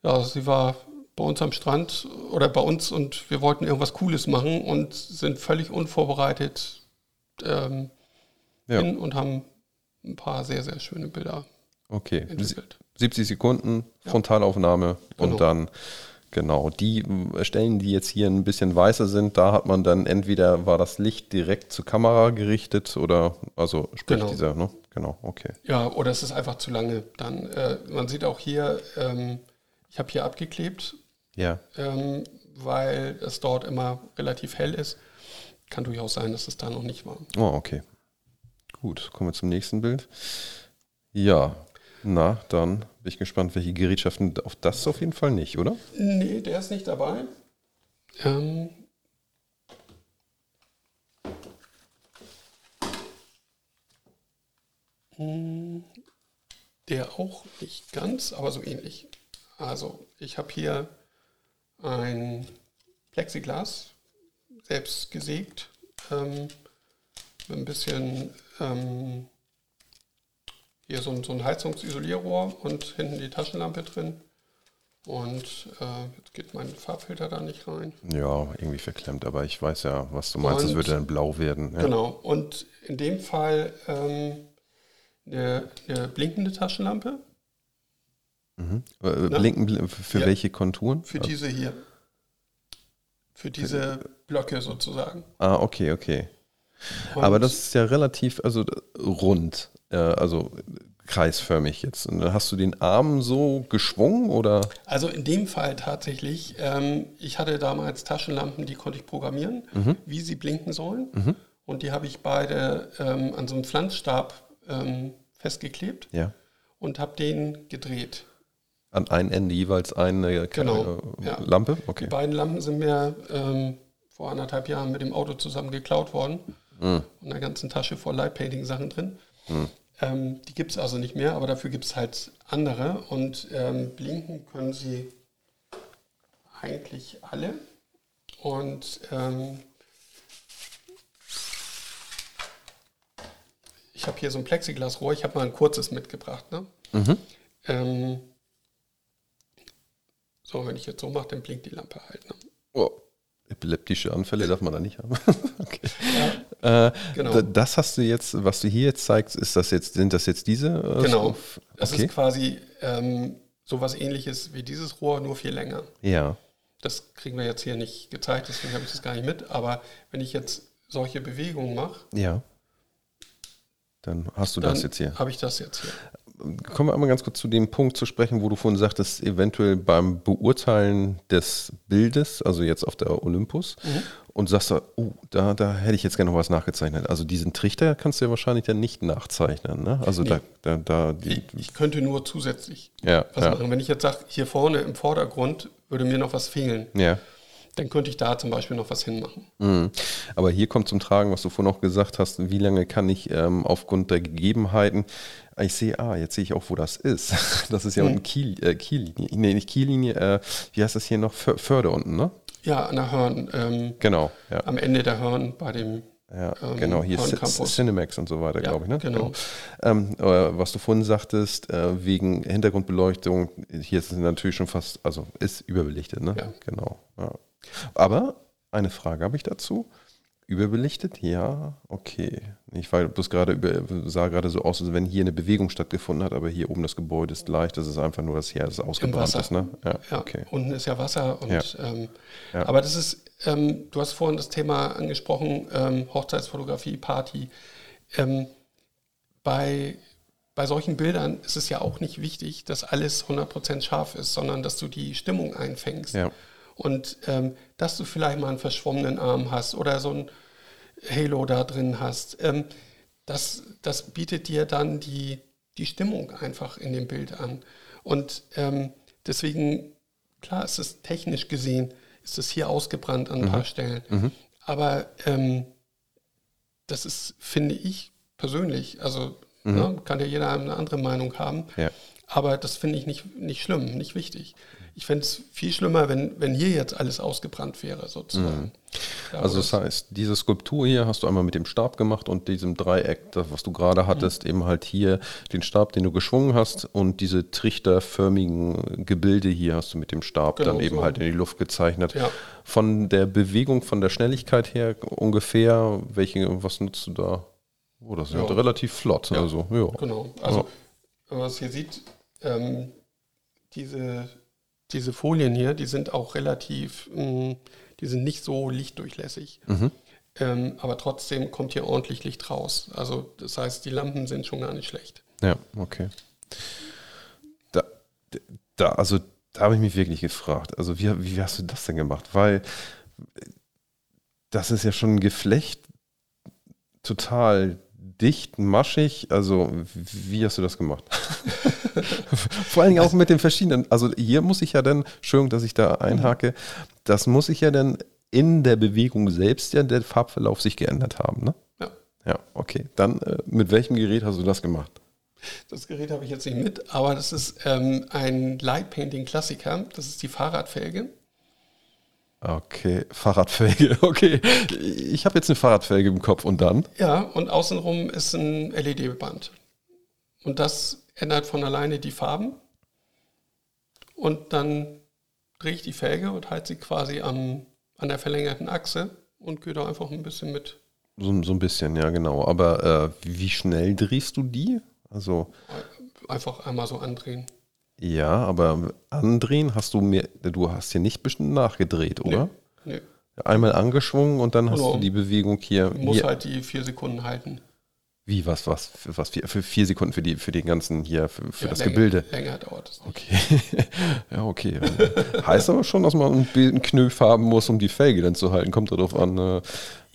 ja, sie war bei uns am Strand oder bei uns und wir wollten irgendwas Cooles machen und sind völlig unvorbereitet ähm, Ja. hin und haben ein paar sehr, sehr schöne Bilder Okay. entwickelt. 70 Sekunden Frontalaufnahme Genau. und dann genau die Stellen, die jetzt hier ein bisschen weißer sind, da hat man dann entweder war das Licht direkt zur Kamera gerichtet oder also sprich Genau. dieser, ne? Genau, okay. Ja, oder es ist einfach zu lange. Dann, äh, man sieht auch hier, ähm, ich habe hier abgeklebt, Ja. ähm, weil es dort immer relativ hell ist. Kann durchaus sein, dass es da noch nicht war. Oh, okay. Gut, kommen wir zum nächsten Bild. Ja, na, dann bin ich gespannt, welche Gerätschaften auf das auf jeden Fall nicht, oder? Nee, der ist nicht dabei. Ähm, hm, der auch nicht ganz, aber so ähnlich. Also ich habe hier ein Plexiglas, selbst gesägt, ähm, ein bisschen ähm, hier so ein, so ein Heizungsisolierrohr und hinten die Taschenlampe drin. Und äh, jetzt geht mein Farbfilter da nicht rein. Ja, irgendwie verklemmt, aber ich weiß ja, was du meinst, es würde dann blau werden. Ja. Genau. Und in dem Fall ähm, eine, eine blinkende Taschenlampe Äh, Blinken bl- für Ja. welche Konturen? für diese hier. Für diese Blöcke sozusagen. Ah, okay, okay. Und Aber das ist ja relativ, also rund, äh, also kreisförmig jetzt. Und hast du den Arm so geschwungen oder? Also in dem Fall tatsächlich, ähm, ich hatte damals Taschenlampen, die konnte ich programmieren, Mhm. wie sie blinken sollen. Und die habe ich beide ähm, an so einem Pflanzstab ähm, festgeklebt Ja. und habe den gedreht. An ein Ende jeweils eine Genau, äh, ja. Lampe? Die Okay. beiden Lampen sind mir ähm, vor anderthalb Jahren mit dem Auto zusammen geklaut worden. Mhm. Und einer ganzen Tasche voll Lightpainting-Sachen drin. Ähm, die gibt es also nicht mehr, aber dafür gibt es halt andere. Und ähm, blinken können sie eigentlich alle. Und ähm, ich habe hier so ein Plexiglasrohr. Ich habe mal ein kurzes mitgebracht. Ne? Ähm, so, wenn ich jetzt so mache, dann blinkt die Lampe halt. Ne? Oh, epileptische Anfälle darf man da nicht haben. [LAUGHS] okay. Äh, Genau. Das hast du jetzt, was du hier jetzt zeigst, ist das jetzt, sind das jetzt diese? äh, Genau. Das Okay. ist quasi ähm, sowas ähnliches wie dieses Rohr, nur viel länger. Ja. Das kriegen wir jetzt hier nicht gezeigt, deswegen habe ich das gar nicht mit. Aber wenn ich jetzt solche Bewegungen mache, Ja. Dann hast du das jetzt hier. habe ich das jetzt hier. Kommen wir einmal ganz kurz zu dem Punkt zu sprechen, wo du vorhin sagtest, eventuell beim Beurteilen des Bildes, also jetzt auf der Olympus, Mhm. und sagst du, oh, da, da hätte ich jetzt gerne noch was nachgezeichnet. Also diesen Trichter kannst du ja wahrscheinlich dann nicht nachzeichnen, ne? Also da, da, da die, Ich, ich könnte nur zusätzlich Ja, was ja. machen. Wenn ich jetzt sage, hier vorne im Vordergrund würde mir noch was fehlen, ja. dann könnte ich da zum Beispiel noch was hinmachen. Mhm. Aber hier kommt zum Tragen, was du vorhin auch gesagt hast, wie lange kann ich ähm, aufgrund der Gegebenheiten, ich sehe, ah, jetzt sehe ich auch, wo das ist. [LAUGHS] Das ist ja unten Kiel, äh, Kiellinie, nee, nicht Kiellinie, äh, wie heißt das hier noch? För- Förde unten, ne? Ja, an der Hörn, ähm, Genau, ja. am Ende der Hörn bei dem Ja, ähm, genau, hier ist. Cinemax und so weiter, Ja, glaube ich. Ne? genau. Ähm, äh, was du vorhin sagtest, äh, wegen Hintergrundbeleuchtung, hier ist es natürlich schon fast, also ist überbelichtet, ne? Ja. Genau. Ja. Aber eine Frage habe ich dazu. Überbelichtet? Ja, okay. Ich war bloß gerade über, sah gerade so aus, als wenn hier eine Bewegung stattgefunden hat, aber hier oben das Gebäude ist leicht, das ist einfach nur das hier, das ausgebrannt ist, ne? Ja, Ja, okay. unten ist ja Wasser und Ja. Ähm, Ja. aber das ist, ähm, du hast vorhin das Thema angesprochen, ähm, Hochzeitsfotografie, Party. Ähm, bei, bei solchen Bildern ist es ja auch nicht wichtig, dass alles 100% scharf ist, sondern dass du die Stimmung einfängst. Und ähm, dass du vielleicht mal einen verschwommenen Arm hast oder so ein Halo da drin hast. Ähm, das, das bietet dir dann die, die Stimmung einfach in dem Bild an. Und ähm, deswegen, klar, ist es technisch gesehen, ist es hier ausgebrannt an ein paar Stellen. Aber ähm, das ist, finde ich persönlich, also ne, kann ja jeder eine andere Meinung haben. Ja. Aber das finde ich nicht, nicht schlimm, nicht wichtig. Ich fände es viel schlimmer, wenn, wenn hier jetzt alles ausgebrannt wäre, sozusagen. Wo Also das heißt, diese Skulptur hier hast du einmal mit dem Stab gemacht und diesem Dreieck, das, was du gerade hattest, eben halt hier den Stab, den du geschwungen hast und diese trichterförmigen Gebilde hier hast du mit dem Stab Genau dann eben so. halt in die Luft gezeichnet. Ja. Von der Bewegung, von der Schnelligkeit her ungefähr, welche, was nutzt du da? Oh, das ist Ja. halt relativ flott. Ja. Also, ja. Genau. Also, man es hier sieht, ähm, diese, diese Folien hier, die sind auch relativ, mh, die sind nicht so lichtdurchlässig. Ähm, aber trotzdem kommt hier ordentlich Licht raus. Also, das heißt, die Lampen sind schon gar nicht schlecht. Ja, okay. Da, da, also, da habe ich mich wirklich gefragt. Also, wie, wie hast du das denn gemacht? Weil äh, das ist ja schon ein Geflecht, total dicht, maschig. Also, wie hast du das gemacht? [LAUGHS] Vor allen Dingen auch mit den verschiedenen. Also, hier muss ich ja dann, Entschuldigung, dass ich da einhake, das muss ich ja dann in der Bewegung selbst ja der Farbverlauf sich geändert haben, ne? Ja. Ja, okay. Dann äh, mit welchem Gerät hast du das gemacht? Das Gerät habe ich jetzt nicht mit, aber das ist ähm, ein Light Painting Klassiker. Das ist die Fahrradfelge. Okay, Fahrradfelge. [LAUGHS] Okay, ich habe jetzt eine Fahrradfelge im Kopf und dann? Ja, und außenrum ist ein LED-Band. Und das ändert von alleine die Farben. Und dann drehe ich die Felge und halte sie quasi am, an der verlängerten Achse und gehe da einfach ein bisschen mit. So, so ein bisschen, ja, genau. Aber äh, wie schnell drehst du die? Also, Einfach einmal so andrehen. Ja, aber andrehen hast du mir, du hast hier nicht bestimmt nachgedreht, oder? Nee, Einmal angeschwungen und dann hast Genau. du die Bewegung hier. du musst hier halt die vier Sekunden halten. wie, was, was, für, was, für, für vier Sekunden für, die, für den ganzen hier, für, für Ja, das länger, Gebilde. Länger dauert es. Okay. [LAUGHS] ja, okay. heißt aber schon, dass man einen Knöpf haben muss, um die Felge dann zu halten. Kommt darauf an, äh,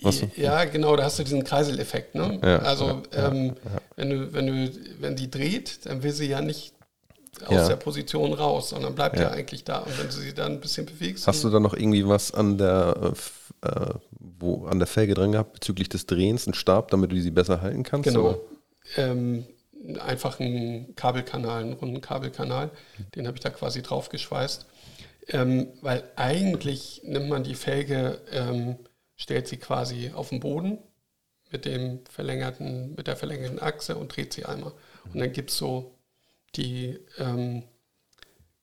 was. Ja, genau, da hast du diesen Kreiseleffekt. Ne? Ja, also ähm, Wenn, du, wenn, du, wenn die dreht, dann will sie ja nicht aus Ja. der Position raus, sondern bleibt ja. Ja. eigentlich da. Und wenn du sie dann ein bisschen bewegst, Hast du da noch irgendwie was an der, äh, äh, wo, an der Felge dran gehabt bezüglich des Drehens, einen Stab, damit du sie besser halten kannst? genau, ähm, einfach einen Kabelkanal, einen runden Kabelkanal, den habe ich da quasi draufgeschweißt. Ähm, weil eigentlich nimmt man die Felge, ähm, stellt sie quasi auf den Boden mit dem verlängerten, mit der verlängerten Achse und dreht sie einmal. Und dann gibt es so die, ähm,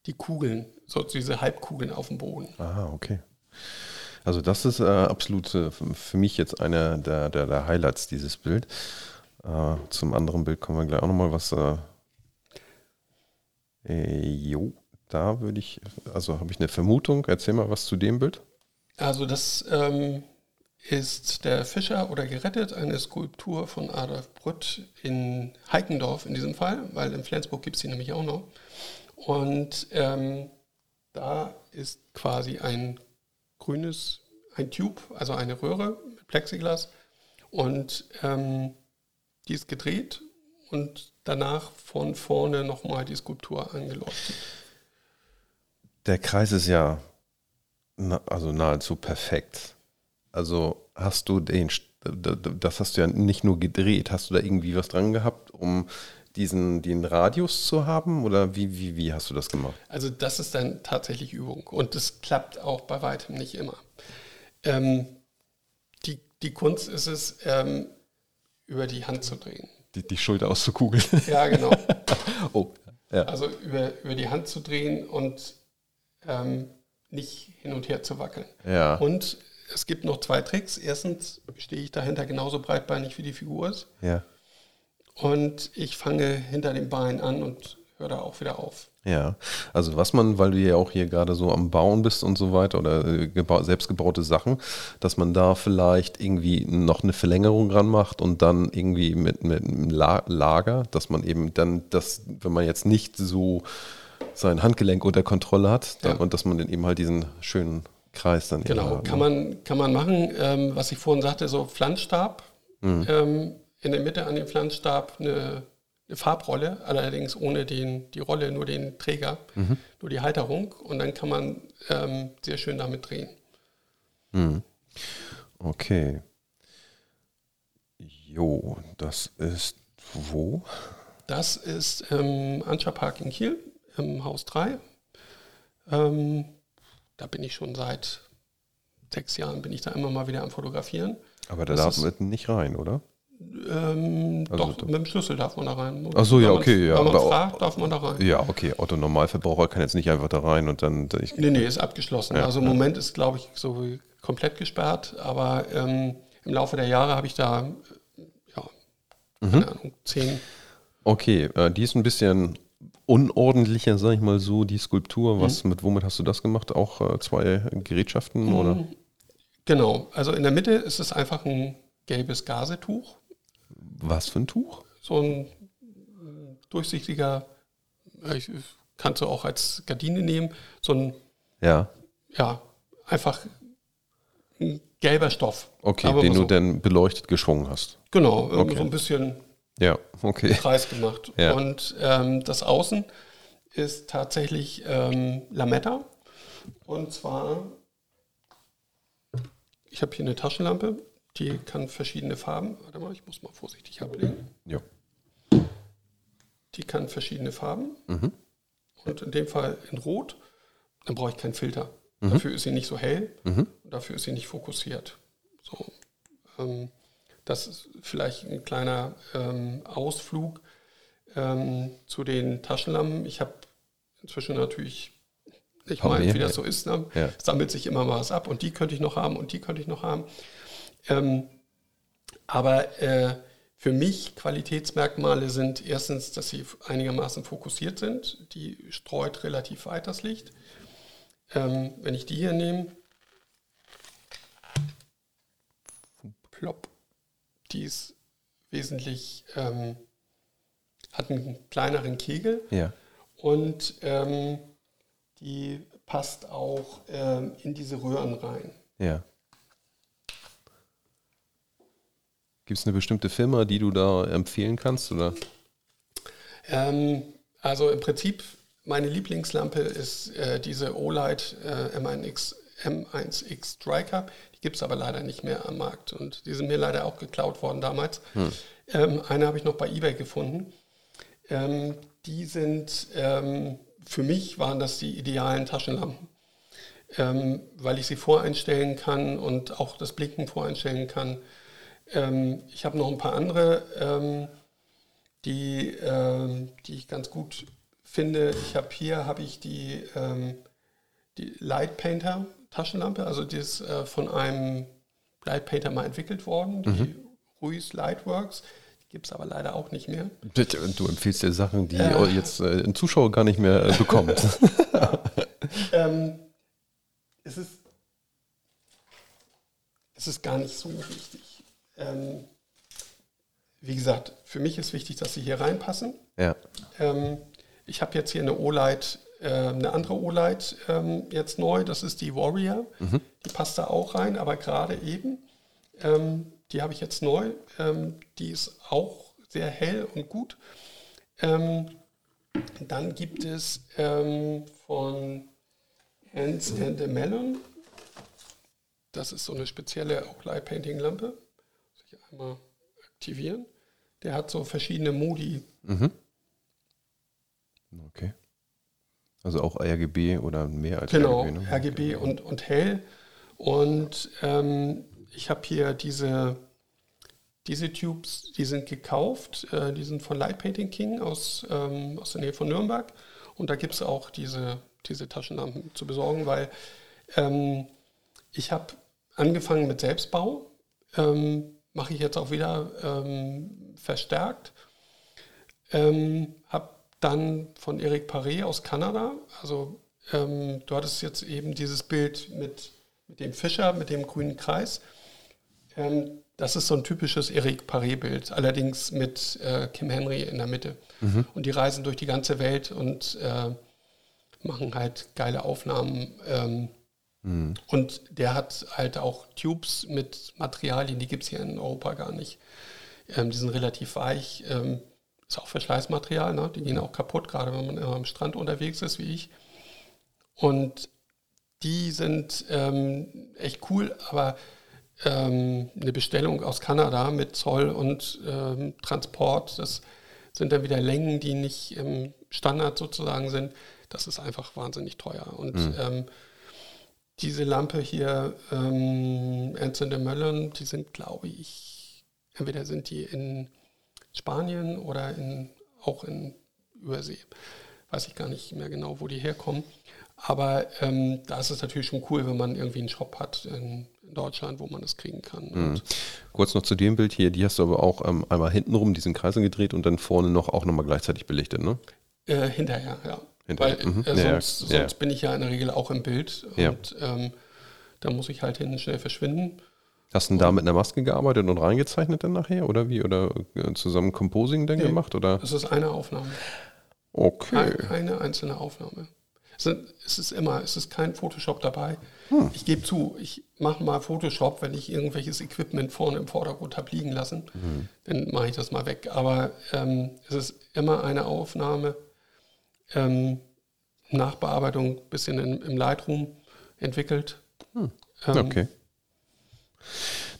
die Kugeln, so diese Halbkugeln auf dem Boden. Ah, okay. Also das ist äh, absolut äh, für mich jetzt einer der, der, der Highlights, dieses Bild. Äh, zum anderen Bild kommen wir gleich auch nochmal was. Äh, äh, jo, da würde ich, also habe ich eine Vermutung. Erzähl mal was zu dem Bild. Also das ähm, ist der Fischer oder gerettet, eine Skulptur von Adolf Brütt in Heikendorf in diesem Fall, weil in Flensburg gibt es die nämlich auch noch. Und ähm, da ist quasi ein grünes, ein Tube, also eine Röhre mit Plexiglas und ähm, die ist gedreht und danach von vorne nochmal die Skulptur angeleuchtet. Der Kreis ist ja na, also nahezu perfekt. Also hast du den, das hast du ja nicht nur gedreht, hast du da irgendwie was dran gehabt, um diesen den Radius zu haben oder wie, wie, wie hast du das gemacht? Also das ist dann tatsächlich Übung und das klappt auch bei weitem nicht immer. Ähm, die, die Kunst ist es, ähm, über die Hand zu drehen. Die, die Schulter auszukugeln. Ja, genau. [LAUGHS] oh, ja. Also über, über die Hand zu drehen und ähm, nicht hin und her zu wackeln. Ja. Und es gibt noch zwei Tricks. Erstens stehe ich dahinter genauso breitbeinig wie die Figur ist. Ja. Und ich fange hinter dem Bein an und höre da auch wieder auf. Ja, also was man, weil du ja auch hier gerade so am Bauen bist und so weiter oder äh, gebau selbstgebaute Sachen, dass man da vielleicht irgendwie noch eine Verlängerung dran macht und dann irgendwie mit, mit einem La Lager, dass man eben dann das, wenn man jetzt nicht so sein Handgelenk unter Kontrolle hat dann, Ja. und dass man dann eben halt diesen schönen Kreis dann Genau, hat, kann ne? man, kann man machen. Ähm, was ich vorhin sagte, so Pflanzstab. Ähm, in der Mitte an dem Pflanzstab eine, eine Farbrolle, allerdings ohne den, die Rolle, nur den Träger, nur die Halterung. Und dann kann man ähm, sehr schön damit drehen. Okay. Jo, das ist wo? Das ist ähm, Anscha Park in Kiel, im Haus 3. Ähm, da bin ich schon seit sechs Jahren, bin ich da immer mal wieder am Fotografieren. Aber da Das darf ist- man nicht rein, oder? Ähm, Also doch, da- mit dem Schlüssel darf man da rein. Ach so, ja, man- okay, ja, Wenn man aber- fragt, darf man da rein. Ja, okay. Otto Normalverbraucher kann jetzt nicht einfach da rein und dann. Ich, Nee, nee, ist abgeschlossen. Ja, also im ja. Moment ist, glaube ich, so komplett gesperrt, aber ähm, im Laufe der Jahre habe ich da, ja, Mhm. keine Ahnung, zehn. Okay, äh, die ist ein bisschen unordentlicher, sag ich mal so, die Skulptur. Mhm. Was, mit womit hast du das gemacht? Auch äh, zwei Gerätschaften Mhm. oder? Genau, also in der Mitte ist es einfach ein gelbes Gazetuch, Was für ein Tuch? so ein äh, durchsichtiger, äh, ich, kannst du auch als Gardine nehmen, so ein, Ja, ja, einfach ein gelber Stoff. okay, den du so. dann beleuchtet geschwungen hast. Genau, Okay. so ein bisschen Ja, okay. [LAUGHS] Kreis gemacht. Ja. Und ähm, das Außen ist tatsächlich ähm, Lametta. Und zwar, ich habe hier eine Taschenlampe, die kann verschiedene Farben. Warte mal, ich muss mal vorsichtig ablegen. Ja. Die kann verschiedene Farben. Mhm. Und in dem Fall in Rot. Dann brauche ich keinen Filter. Mhm. Dafür ist sie nicht so hell. Und dafür ist sie nicht fokussiert. So. Ähm, das ist vielleicht ein kleiner ähm, Ausflug ähm, zu den Taschenlampen. Ich habe inzwischen natürlich, ich meine, wie das so ist, ne? Ja. sammelt sich immer mal was ab und die könnte ich noch haben und die könnte ich noch haben. Ähm, aber äh, für mich Qualitätsmerkmale sind erstens, dass sie einigermaßen fokussiert sind. Die streut relativ weit das Licht. Ähm, wenn ich die hier nehme, plopp, die ist wesentlich, ähm, hat einen kleineren Kegel Ja. und ähm, die passt auch ähm, in diese Röhren rein. Ja. Gibt es eine bestimmte Firma, die du da empfehlen kannst? Oder? Ähm, also im Prinzip, meine Lieblingslampe ist äh, diese Olight äh, M1X, M1X Striker. Die gibt es aber leider nicht mehr am Markt. Und die sind mir leider auch geklaut worden damals. Ähm, eine habe ich noch bei eBay gefunden. Ähm, die sind, ähm, für mich waren das die idealen Taschenlampen. Ähm, weil ich sie voreinstellen kann und auch das Blinken voreinstellen kann. Ähm, ich habe noch ein paar andere ähm, die, die ich ganz gut finde. Ich habe hier habe ich die, die Light Painter Taschenlampe, also die ist äh, von einem Light Painter mal entwickelt worden, die Ruiz Lightworks. Die gibt es aber leider auch nicht mehr. Du empfiehlst dir Sachen, die Äh. [LAUGHS] jetzt äh, ein Zuschauer gar nicht mehr äh, bekommt. [LAUGHS] [LAUGHS] Ähm, es, ist, es ist gar nicht so wichtig. Ähm, wie gesagt, für mich ist wichtig, dass sie hier reinpassen. ja. Ähm, ich habe jetzt hier eine O-Light, eine andere O-Light ähm, jetzt neu, das ist die Warrior. Die passt da auch rein, aber gerade eben, ähm, die habe ich jetzt neu. Ähm, die ist auch sehr hell und gut. Ähm, dann gibt es ähm, von Hans and the Melon, das ist so eine spezielle auch Light Painting Lampe. Muss ich einmal aktivieren. Der hat so verschiedene Modi. Okay. Also auch RGB oder mehr als Genau, RGB. Ne? RGB und, und hell. Und ähm, ich habe hier diese, diese Tubes, die sind gekauft, äh, die sind von Light Painting King aus, ähm, aus der Nähe von Nürnberg. Und da gibt es auch diese, diese Taschenlampen zu besorgen, weil ähm, ich habe angefangen mit Selbstbau, ähm, mache ich jetzt auch wieder ähm, verstärkt. Ähm, habe dann von Eric Paré aus Kanada, also ähm, du hattest jetzt eben dieses Bild mit, mit dem Fischer, mit dem grünen Kreis. Ähm, das ist so ein typisches Eric Paré-Bild, allerdings mit äh, Kim Henry in der Mitte. Und die reisen durch die ganze Welt und äh, machen halt geile Aufnahmen. Ähm, Und der hat halt auch Tubes mit Materialien, die gibt es hier in Europa gar nicht. Ähm, die sind relativ weich. Ähm, ist auch Verschleißmaterial, ne? die gehen auch kaputt, gerade wenn man immer am Strand unterwegs ist, wie ich. Und die sind ähm, echt cool, aber ähm, eine Bestellung aus Kanada mit Zoll und ähm, Transport, das sind dann wieder Längen, die nicht im Standard sozusagen sind. das ist einfach wahnsinnig teuer. Und ähm, diese Lampe hier, ähm, Ernst Möllern, die sind, glaube ich, entweder sind die in Spanien oder in, auch in Übersee. Weiß ich gar nicht mehr genau, wo die herkommen. Aber ähm, da ist es natürlich schon cool, wenn man irgendwie einen Shop hat in, Deutschland, wo man das kriegen kann. Und Kurz noch zu dem Bild hier, die hast du aber auch ähm, einmal hintenrum diesen Kreisel gedreht und dann vorne noch auch nochmal gleichzeitig belichtet, ne? Äh, hinterher, ja. Hinterher, Weil mhm. äh, Ja, sonst, ja. sonst bin ich ja in der Regel auch im Bild Ja. und ähm, da muss ich halt hinten schnell verschwinden. Hast du denn da mit einer Maske gearbeitet und reingezeichnet dann nachher oder wie? Oder äh, zusammen Composing dann Nee. gemacht? Oder? Das ist eine Aufnahme. Okay. Ein, eine einzelne Aufnahme. Es, ist immer, es ist kein Photoshop dabei. Hm. Ich gebe zu, ich mache mal Photoshop, wenn ich irgendwelches Equipment vorne im Vordergrund habe liegen lassen, Hm. dann mache ich das mal weg. Aber ähm, es ist immer eine Aufnahme, ähm, Nachbearbeitung, bisschen in, im Lightroom entwickelt. Ähm, Okay.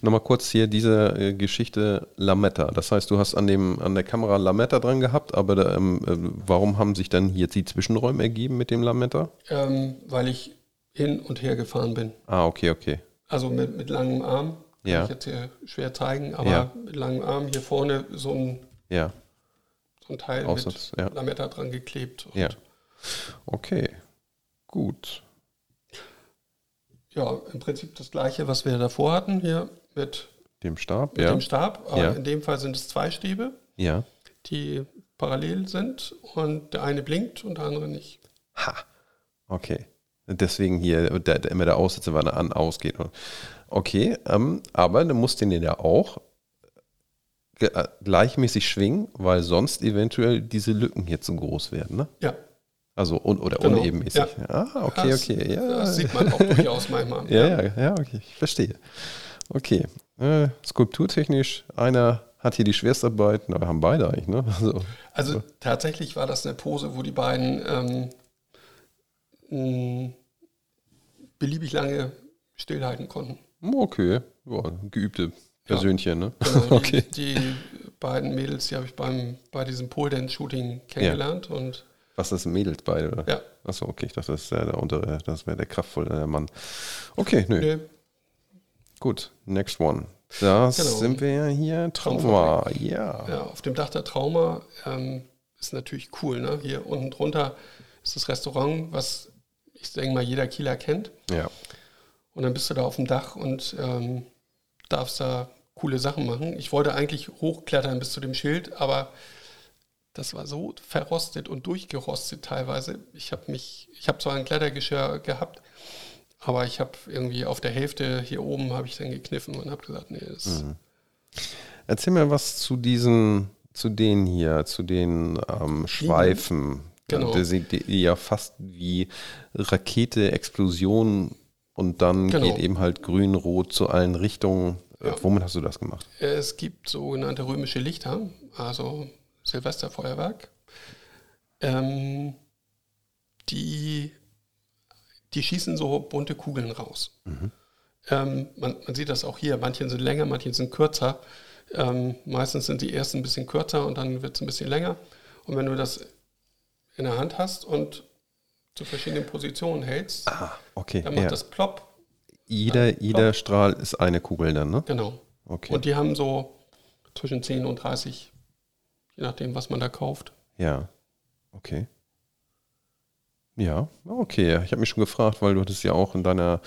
Nochmal kurz hier diese äh, Geschichte Lametta. Das heißt, du hast an, dem, an der Kamera Lametta dran gehabt, aber da, ähm, äh, warum haben sich dann hier die Zwischenräume ergeben mit dem Lametta? Ähm, weil ich hin und her gefahren bin. Ah, okay, okay. Also mit, mit langem Arm. Kann Ja. ich jetzt hier schwer zeigen, aber Ja. mit langem Arm hier vorne so ein, Ja, so ein Teil Aussatz, mit ja. Lametta dran geklebt. Ja. Okay, gut. Ja, im Prinzip das gleiche, was wir davor hatten, hier mit, Dem Stab, mit ja. dem Stab. Aber Ja. in dem Fall sind es zwei Stäbe, Ja. die parallel sind und der eine blinkt und der andere nicht. Ha. Okay. Deswegen hier der, der, immer der Aussetzer, weil er an ausgeht. Okay, ähm, aber du musst den ja auch äh, gleichmäßig schwingen, weil sonst eventuell diese Lücken hier zu groß werden, ne? Ja, Also un oder Genau, unebenmäßig. ja. Ah, okay, das, okay. Ja, das sieht man auch durchaus manchmal. [LAUGHS] ja, ja, ja, okay, ich verstehe. Okay. Äh, skulpturtechnisch, einer hat hier die Schwerstarbeit, na, haben beide eigentlich, ne? [LAUGHS] Also, Also tatsächlich war das eine Pose, wo die beiden ähm, beliebig lange stillhalten konnten. okay, ja, geübte Persönchen, ne? Genau, [LAUGHS] die, okay. die beiden Mädels, die habe ich beim, bei diesem Pole Dance Shooting kennengelernt und Was ist Mädels beide? Oder? ja, Achso, okay, ich dachte, das ist ja der untere, das wäre der kraftvolle Mann. Okay, nö, nö, gut. Next one. Da Genau. sind wir hier. Trauma, ja. ja, auf dem Dach der Trauma ähm, ist natürlich cool. Ne? Hier unten drunter ist das Restaurant, was ich denke mal jeder Kieler kennt. Ja. Und dann bist du da auf dem Dach und ähm, darfst da coole Sachen machen. Ich wollte eigentlich hochklettern bis zu dem Schild, aber das war so verrostet und durchgerostet teilweise. Ich habe mich, ich habe zwar ein Klettergeschirr gehabt, aber ich habe irgendwie auf der Hälfte hier oben habe ich dann gekniffen und habe gesagt, nee, das Erzähl mir was zu diesen, zu denen hier, zu den ähm, Schweifen. Genau. Die, sind- die ja fast wie Rakete, Explosion und dann Genau. geht eben halt grün, rot zu allen Richtungen. Äh, Ja. Womit hast du das gemacht? Es gibt sogenannte römische Lichter, also Silvesterfeuerwerk. Ähm, die, die schießen so bunte Kugeln raus. Ähm, man, man sieht das auch hier. Manche sind länger, manche sind kürzer. Ähm, meistens sind die ersten ein bisschen kürzer und dann wird es ein bisschen länger. Und wenn du das in der Hand hast und zu verschiedenen Positionen hältst, Ah, okay. dann macht Ja. das plopp. Jeder, jeder Strahl ist eine Kugel dann, ne? Genau. Okay. Und die haben so zwischen 10 und 30, je nachdem, was man da kauft. Ja, okay. Ja, okay. Ich habe mich schon gefragt, weil du hattest ja auch in deiner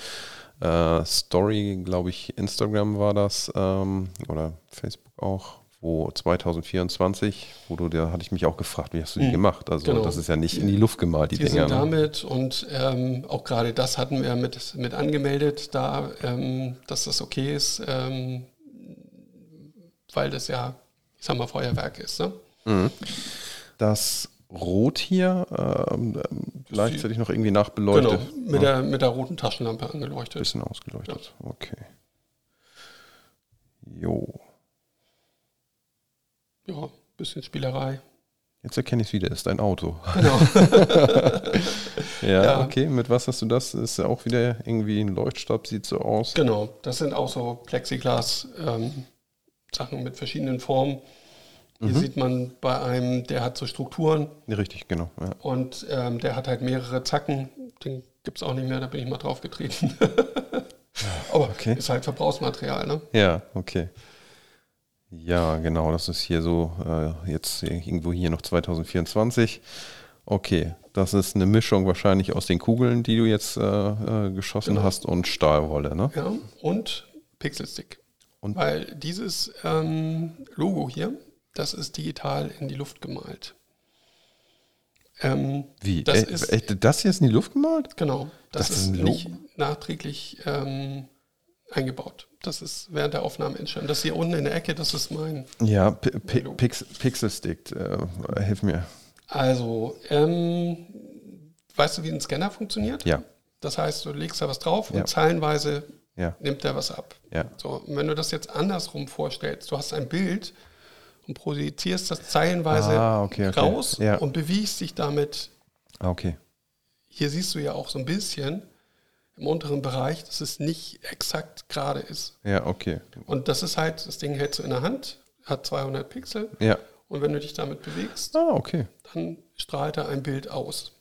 äh, Story, glaube ich, Instagram war das ähm, oder Facebook auch, wo 2024, wo du, da hatte ich mich auch gefragt, wie hast du die Mhm. gemacht? Also Genau. das ist ja nicht in die Luft gemalt, die, Die Dinger. sind Ne? damit und ähm, auch gerade das hatten wir mit, mit angemeldet, da, ähm, dass das okay ist, ähm, weil das ja, ich sag mal, Feuerwerk ist. Ne? Das Rot hier ähm, ähm, gleichzeitig noch irgendwie nachbeleuchtet. Genau, mit, der, mit der roten Taschenlampe angeleuchtet. Bisschen ausgeleuchtet. Okay. Jo. Ja, bisschen Spielerei. Jetzt erkenne ich es wieder, ist ein Auto. Genau. [LAUGHS] Ja, Ja. okay. Mit was hast du das? Ist ja auch wieder irgendwie ein Leuchtstab, sieht so aus. genau, das sind auch so Plexiglas-Sachen mit verschiedenen Formen. Hier sieht man bei einem, der hat so Strukturen Richtig, genau. Ja. und ähm, der hat halt mehrere Zacken. Den gibt es auch nicht mehr, da bin ich mal drauf getreten. [LAUGHS] Aber Okay. ist halt Verbrauchsmaterial, ne? ja, okay. Ja, genau, das ist hier so, äh, jetzt irgendwo hier noch 2024. Okay, das ist eine Mischung wahrscheinlich aus den Kugeln, die du jetzt äh, äh, geschossen Genau. hast und Stahlwolle, ne? Ja, und Pixelstick. Und- Weil dieses ähm, Logo hier, das ist digital in die Luft gemalt. Ähm, Wie? Das Äh, ist, echt, das hier ist in die Luft gemalt? genau, das, das ist nicht nachträglich ähm, eingebaut. Das ist während der Aufnahme entstanden. Das hier unten in der Ecke, das ist mein. Ja, P P Logo. Pix Pixelstick, äh, hilf mir. Also, ähm, weißt du, wie ein Scanner funktioniert? Ja, Das heißt, du legst da was drauf Ja. und zeilenweise ja, nimmt er was ab. ja. So, und wenn du das jetzt andersrum vorstellst, du hast ein Bild und projizierst das zeilenweise Ah, okay, okay. raus Ja. und bewegst dich damit. Ah, okay. Hier siehst du ja auch so ein bisschen im unteren Bereich, dass es nicht exakt gerade ist. Ja, okay. Und das ist halt, das Ding hältst du in der Hand, hat 200 Pixel Ja. und wenn du dich damit bewegst, Ah, okay. dann strahlt er ein Bild aus.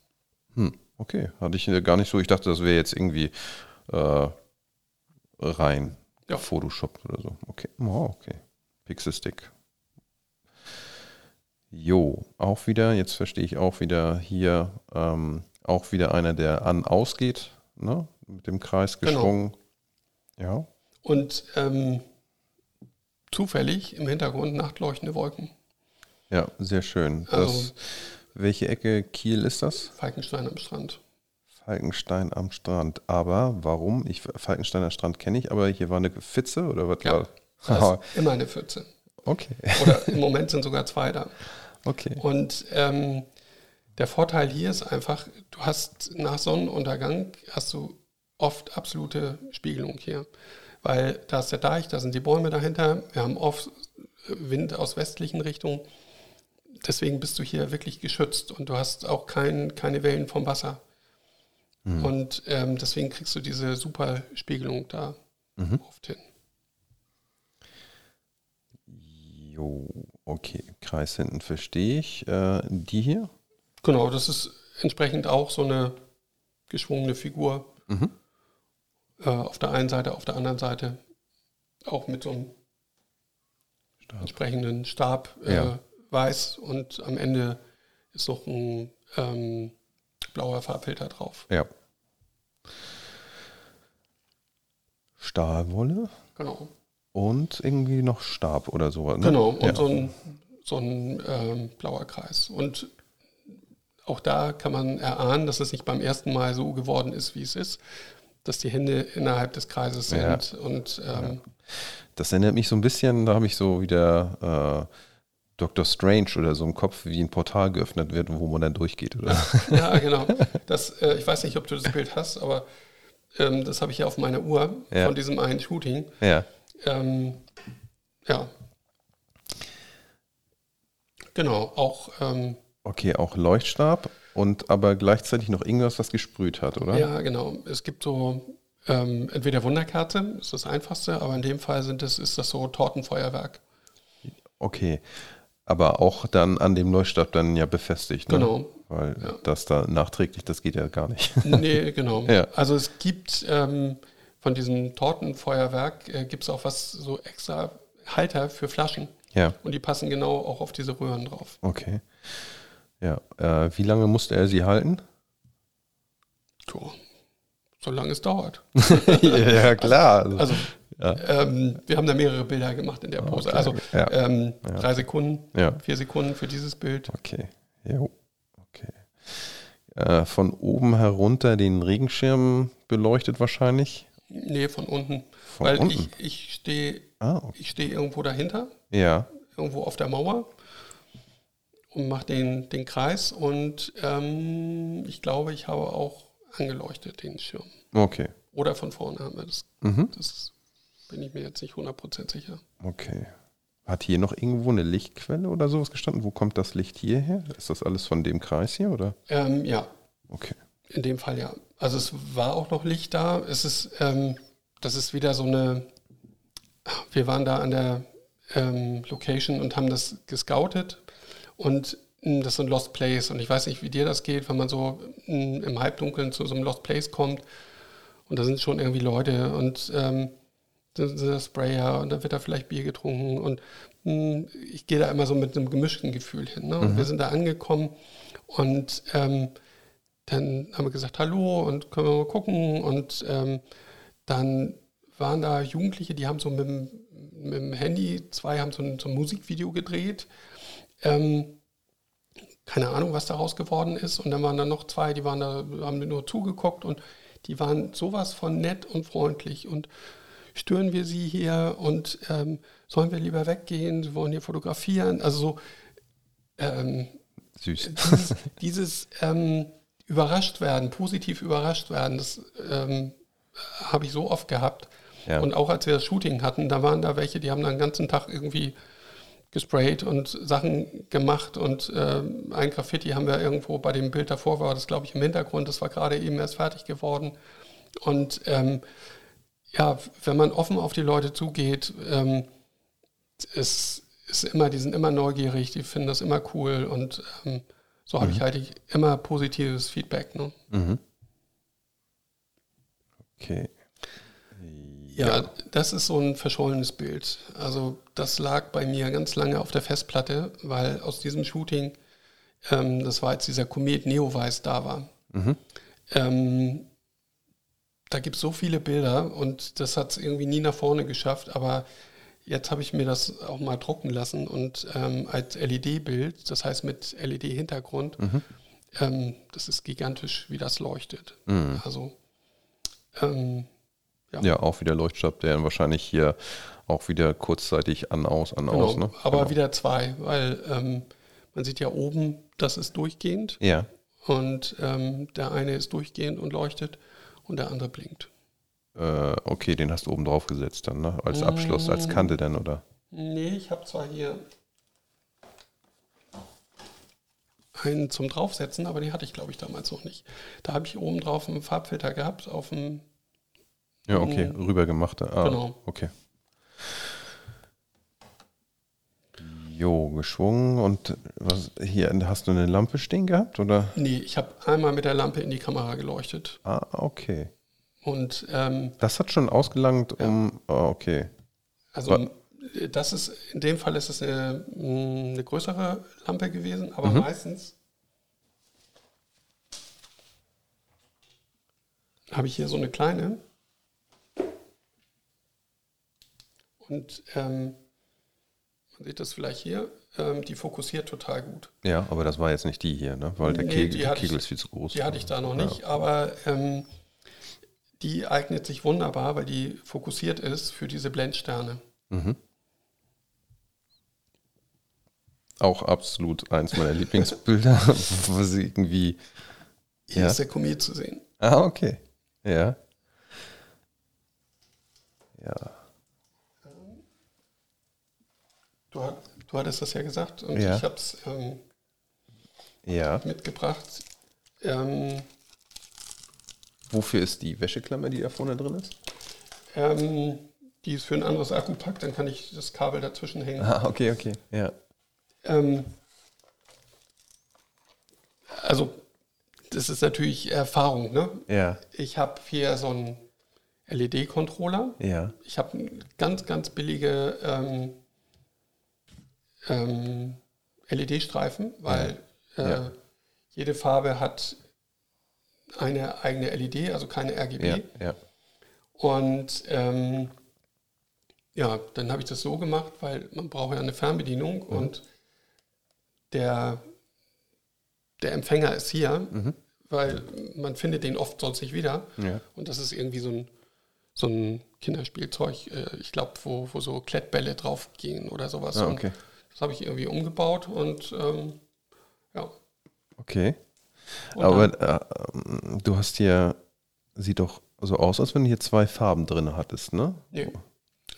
Hm, okay. Hatte ich gar nicht so. Ich dachte, das wäre jetzt irgendwie äh, rein Ja. Photoshop oder so. Okay. Oh, okay. Pixelstick. Jo, auch wieder, jetzt verstehe ich auch wieder hier, ähm, auch wieder einer, der an ausgeht, ne? Mit dem Kreis Genau. geschwungen. Ja. Und ähm, zufällig im Hintergrund nachtleuchtende Wolken. Ja, sehr schön. Das, Also- welche Ecke Kiel ist das? Falkenstein am Strand. Falkenstein am Strand. Aber warum? Ich, Falkensteiner Strand kenne ich, aber hier war eine Pfütze oder was Ja. war [LAUGHS] immer eine Pfütze. Okay. Oder im [LAUGHS] Moment sind sogar zwei da. Okay. Und ähm, der Vorteil hier ist einfach, du hast nach Sonnenuntergang hast du oft absolute Spiegelung hier. Weil da ist der Deich, da sind die Bäume dahinter, wir haben oft Wind aus westlichen Richtungen. Deswegen bist du hier wirklich geschützt und du hast auch kein, keine Wellen vom Wasser. Und ähm, deswegen kriegst du diese super Spiegelung da oft hin. Jo, okay. Kreis hinten verstehe ich. Äh, die hier? Genau, das ist entsprechend auch so eine geschwungene Figur. Äh, auf der einen Seite, auf der anderen Seite auch mit so einem entsprechenden Stab äh, Ja. weiß und am Ende ist noch ein ähm, blauer Farbfilter drauf. Ja. Stahlwolle Genau. Und irgendwie noch Stab oder sowas. Ne? Genau, und ja. so ein, so ein ähm, blauer Kreis. Und auch da kann man erahnen, dass es nicht beim ersten Mal so geworden ist, wie es ist, dass die Hände innerhalb des Kreises Ja. sind. Und ähm, Das erinnert mich so ein bisschen, da habe ich so wieder äh, Dr. Strange oder so im Kopf, wie ein Portal geöffnet wird, wo man dann durchgeht. Oder? [LAUGHS] ja, [LAUGHS] genau. Das, äh, ich weiß nicht, ob du das Bild hast, aber ähm, das habe ich ja auf meiner Uhr Ja. von diesem einen Shooting. ja. Ähm, ja. Genau, auch ähm, Okay, auch Leuchtstab und aber gleichzeitig noch irgendwas, was gesprüht hat, oder? Ja, genau. Es gibt so ähm, entweder Wunderkerze, ist das einfachste, aber in dem Fall sind das, ist das so Tortenfeuerwerk. Okay. Aber auch dann an dem Leuchtstab dann ja befestigt, ne? Genau. Weil das da nachträglich, das geht ja gar nicht. Nee, genau. [LAUGHS] Ja. Also es gibt ähm, von diesem Tortenfeuerwerk äh, gibt es auch was so extra Halter für Flaschen. ja, Und die passen genau auch auf diese Röhren drauf. okay. Ja, äh, wie lange musste er sie halten? So, solange es dauert. [LAUGHS] ja, klar. Also ähm, wir haben da mehrere Bilder gemacht in der Pose. Okay, Also ja. ähm, drei Sekunden, Ja. vier Sekunden für dieses Bild. Okay. Jo. Okay. Äh, von oben herunter den Regenschirm beleuchtet wahrscheinlich. Nee, von unten. Von Weil unten? ich, ich stehe Ah, okay. ich stehe irgendwo dahinter, Ja. irgendwo auf der Mauer und mache den, den Kreis und ähm, ich glaube, ich habe auch angeleuchtet den Schirm. Okay. Oder von vorne haben wir das. Mhm. Das bin ich mir jetzt nicht 100% sicher. Okay. Hat hier noch irgendwo eine Lichtquelle oder sowas gestanden? Wo kommt das Licht hierher? Ist das alles von dem Kreis hier oder? Ähm, ja, Okay. in dem Fall ja. Also es war auch noch Licht da. Es ist, ähm, das ist wieder so eine, wir waren da an der ähm, Location und haben das gescoutet. Und mh, das sind Lost Place. Und ich weiß nicht, wie dir das geht, wenn man so mh, im Halbdunkeln zu so einem Lost Place kommt. Und da sind schon irgendwie Leute und ähm, da sind der Sprayer und da wird da vielleicht Bier getrunken. Und mh, ich gehe da immer so mit einem gemischten Gefühl hin. Ne? Und wir sind da angekommen und ähm, dann haben wir gesagt, hallo und können wir mal gucken. Und ähm, dann waren da Jugendliche, die haben so mit, dem- mit dem Handy, zwei haben so ein, so ein Musikvideo gedreht. Ähm, keine Ahnung, was daraus geworden ist. Und dann waren da noch zwei, die waren da, haben nur zugeguckt und die waren sowas von nett und freundlich und stören wir sie hier und ähm, sollen wir lieber weggehen, sie wollen hier fotografieren. Also so ähm, Süß. dieses, dieses ähm, überrascht werden, positiv überrascht werden, das ähm, habe ich so oft gehabt. Ja. Und auch als wir das Shooting hatten, da waren da welche, die haben dann den ganzen Tag irgendwie gesprayt und Sachen gemacht. Und ähm, ein Graffiti haben wir irgendwo bei dem Bild davor war das glaube ich im Hintergrund, das war gerade eben erst fertig geworden. Und ähm, ja, wenn man offen auf die Leute zugeht, ähm, es ist immer, die sind immer neugierig, die finden das immer cool. Und ähm, so habe ich halt ich immer positives Feedback. Ne? Okay. Ja, das ist so ein verschollenes Bild. Also das lag bei mir ganz lange auf der Festplatte, weil aus diesem Shooting, ähm, das war jetzt dieser Komet Neowise da war. Ähm, da gibt es so viele Bilder und das hat es irgendwie nie nach vorne geschafft, aber jetzt habe ich mir das auch mal drucken lassen und ähm, als LED-Bild, das heißt mit LED-Hintergrund, ähm, das ist gigantisch, wie das leuchtet. Also ähm, Ja, auch wieder Leuchtstab, der wahrscheinlich hier auch wieder kurzzeitig an, aus, an, Genau, aus. Ne? aber genau. wieder zwei, weil ähm, man sieht ja oben, das ist durchgehend Ja, und ähm, der eine ist durchgehend und leuchtet und der andere blinkt. Äh, okay, den hast du oben drauf gesetzt dann, ne? Als Abschluss, als Kante dann, oder? Nee, ich habe zwar hier einen zum Draufsetzen, aber den hatte ich glaube ich damals noch nicht. Da habe ich oben drauf einen Farbfilter gehabt auf dem Ja, okay, rüber gemacht. Ah, Genau. Okay. Jo, geschwungen und was hier hast du eine Lampe stehen gehabt oder? Nee, ich habe einmal mit der Lampe in die Kamera geleuchtet Ah, okay. Und ähm, Das hat schon ausgelangt, um. Ah, okay. Also Wa- das ist in dem Fall ist es eine, mh, eine größere Lampe gewesen, aber Mhm. meistens habe ich hier so eine kleine und ähm, man sieht das vielleicht hier, ähm, die fokussiert total gut. Ja, aber das war jetzt nicht die hier, ne? Weil der Nee, Kegel, ich- Kegel ist viel zu groß. Die hatte ich da noch nicht, aber ähm, die eignet sich wunderbar, weil die fokussiert ist für diese Blendsterne. Auch absolut eins meiner [LAUGHS] Lieblingsbilder, wo sie irgendwie. Hier Ja. ist der Komet zu sehen. Ah, okay. Ja. Ja. Du, du hattest das ja gesagt und Ja. ich habe es ähm, Ja. mitgebracht. Ähm, Wofür ist die Wäscheklammer, die da vorne drin ist? ähm, die ist für ein anderes Akkupack, dann kann ich das Kabel dazwischen hängen. Ah, okay, okay. Ja. Ähm, also, das ist natürlich Erfahrung. Ne? Ja. Ich habe hier so einen LED-Controller. Ja. Ich habe ganz, ganz billige ähm, ähm, LED-Streifen, weil Äh, Ja. jede Farbe hat eine eigene LED, also keine RGB. Ja. Ja. Und ähm, ja, dann habe ich das so gemacht, weil man braucht ja eine Fernbedienung Mhm. und der, der Empfänger ist hier, weil man findet den oft sonst nicht wieder. Mhm. Ja. Und das ist irgendwie so ein, so ein Kinderspielzeug, äh, ich glaube, wo, wo so Klettbälle drauf gehen oder sowas. Ah, okay. Das habe ich irgendwie umgebaut und ähm, ja. Okay. Und Aber äh, du hast hier, sieht doch so aus, als wenn du hier zwei Farben drin hattest, ne? Nee,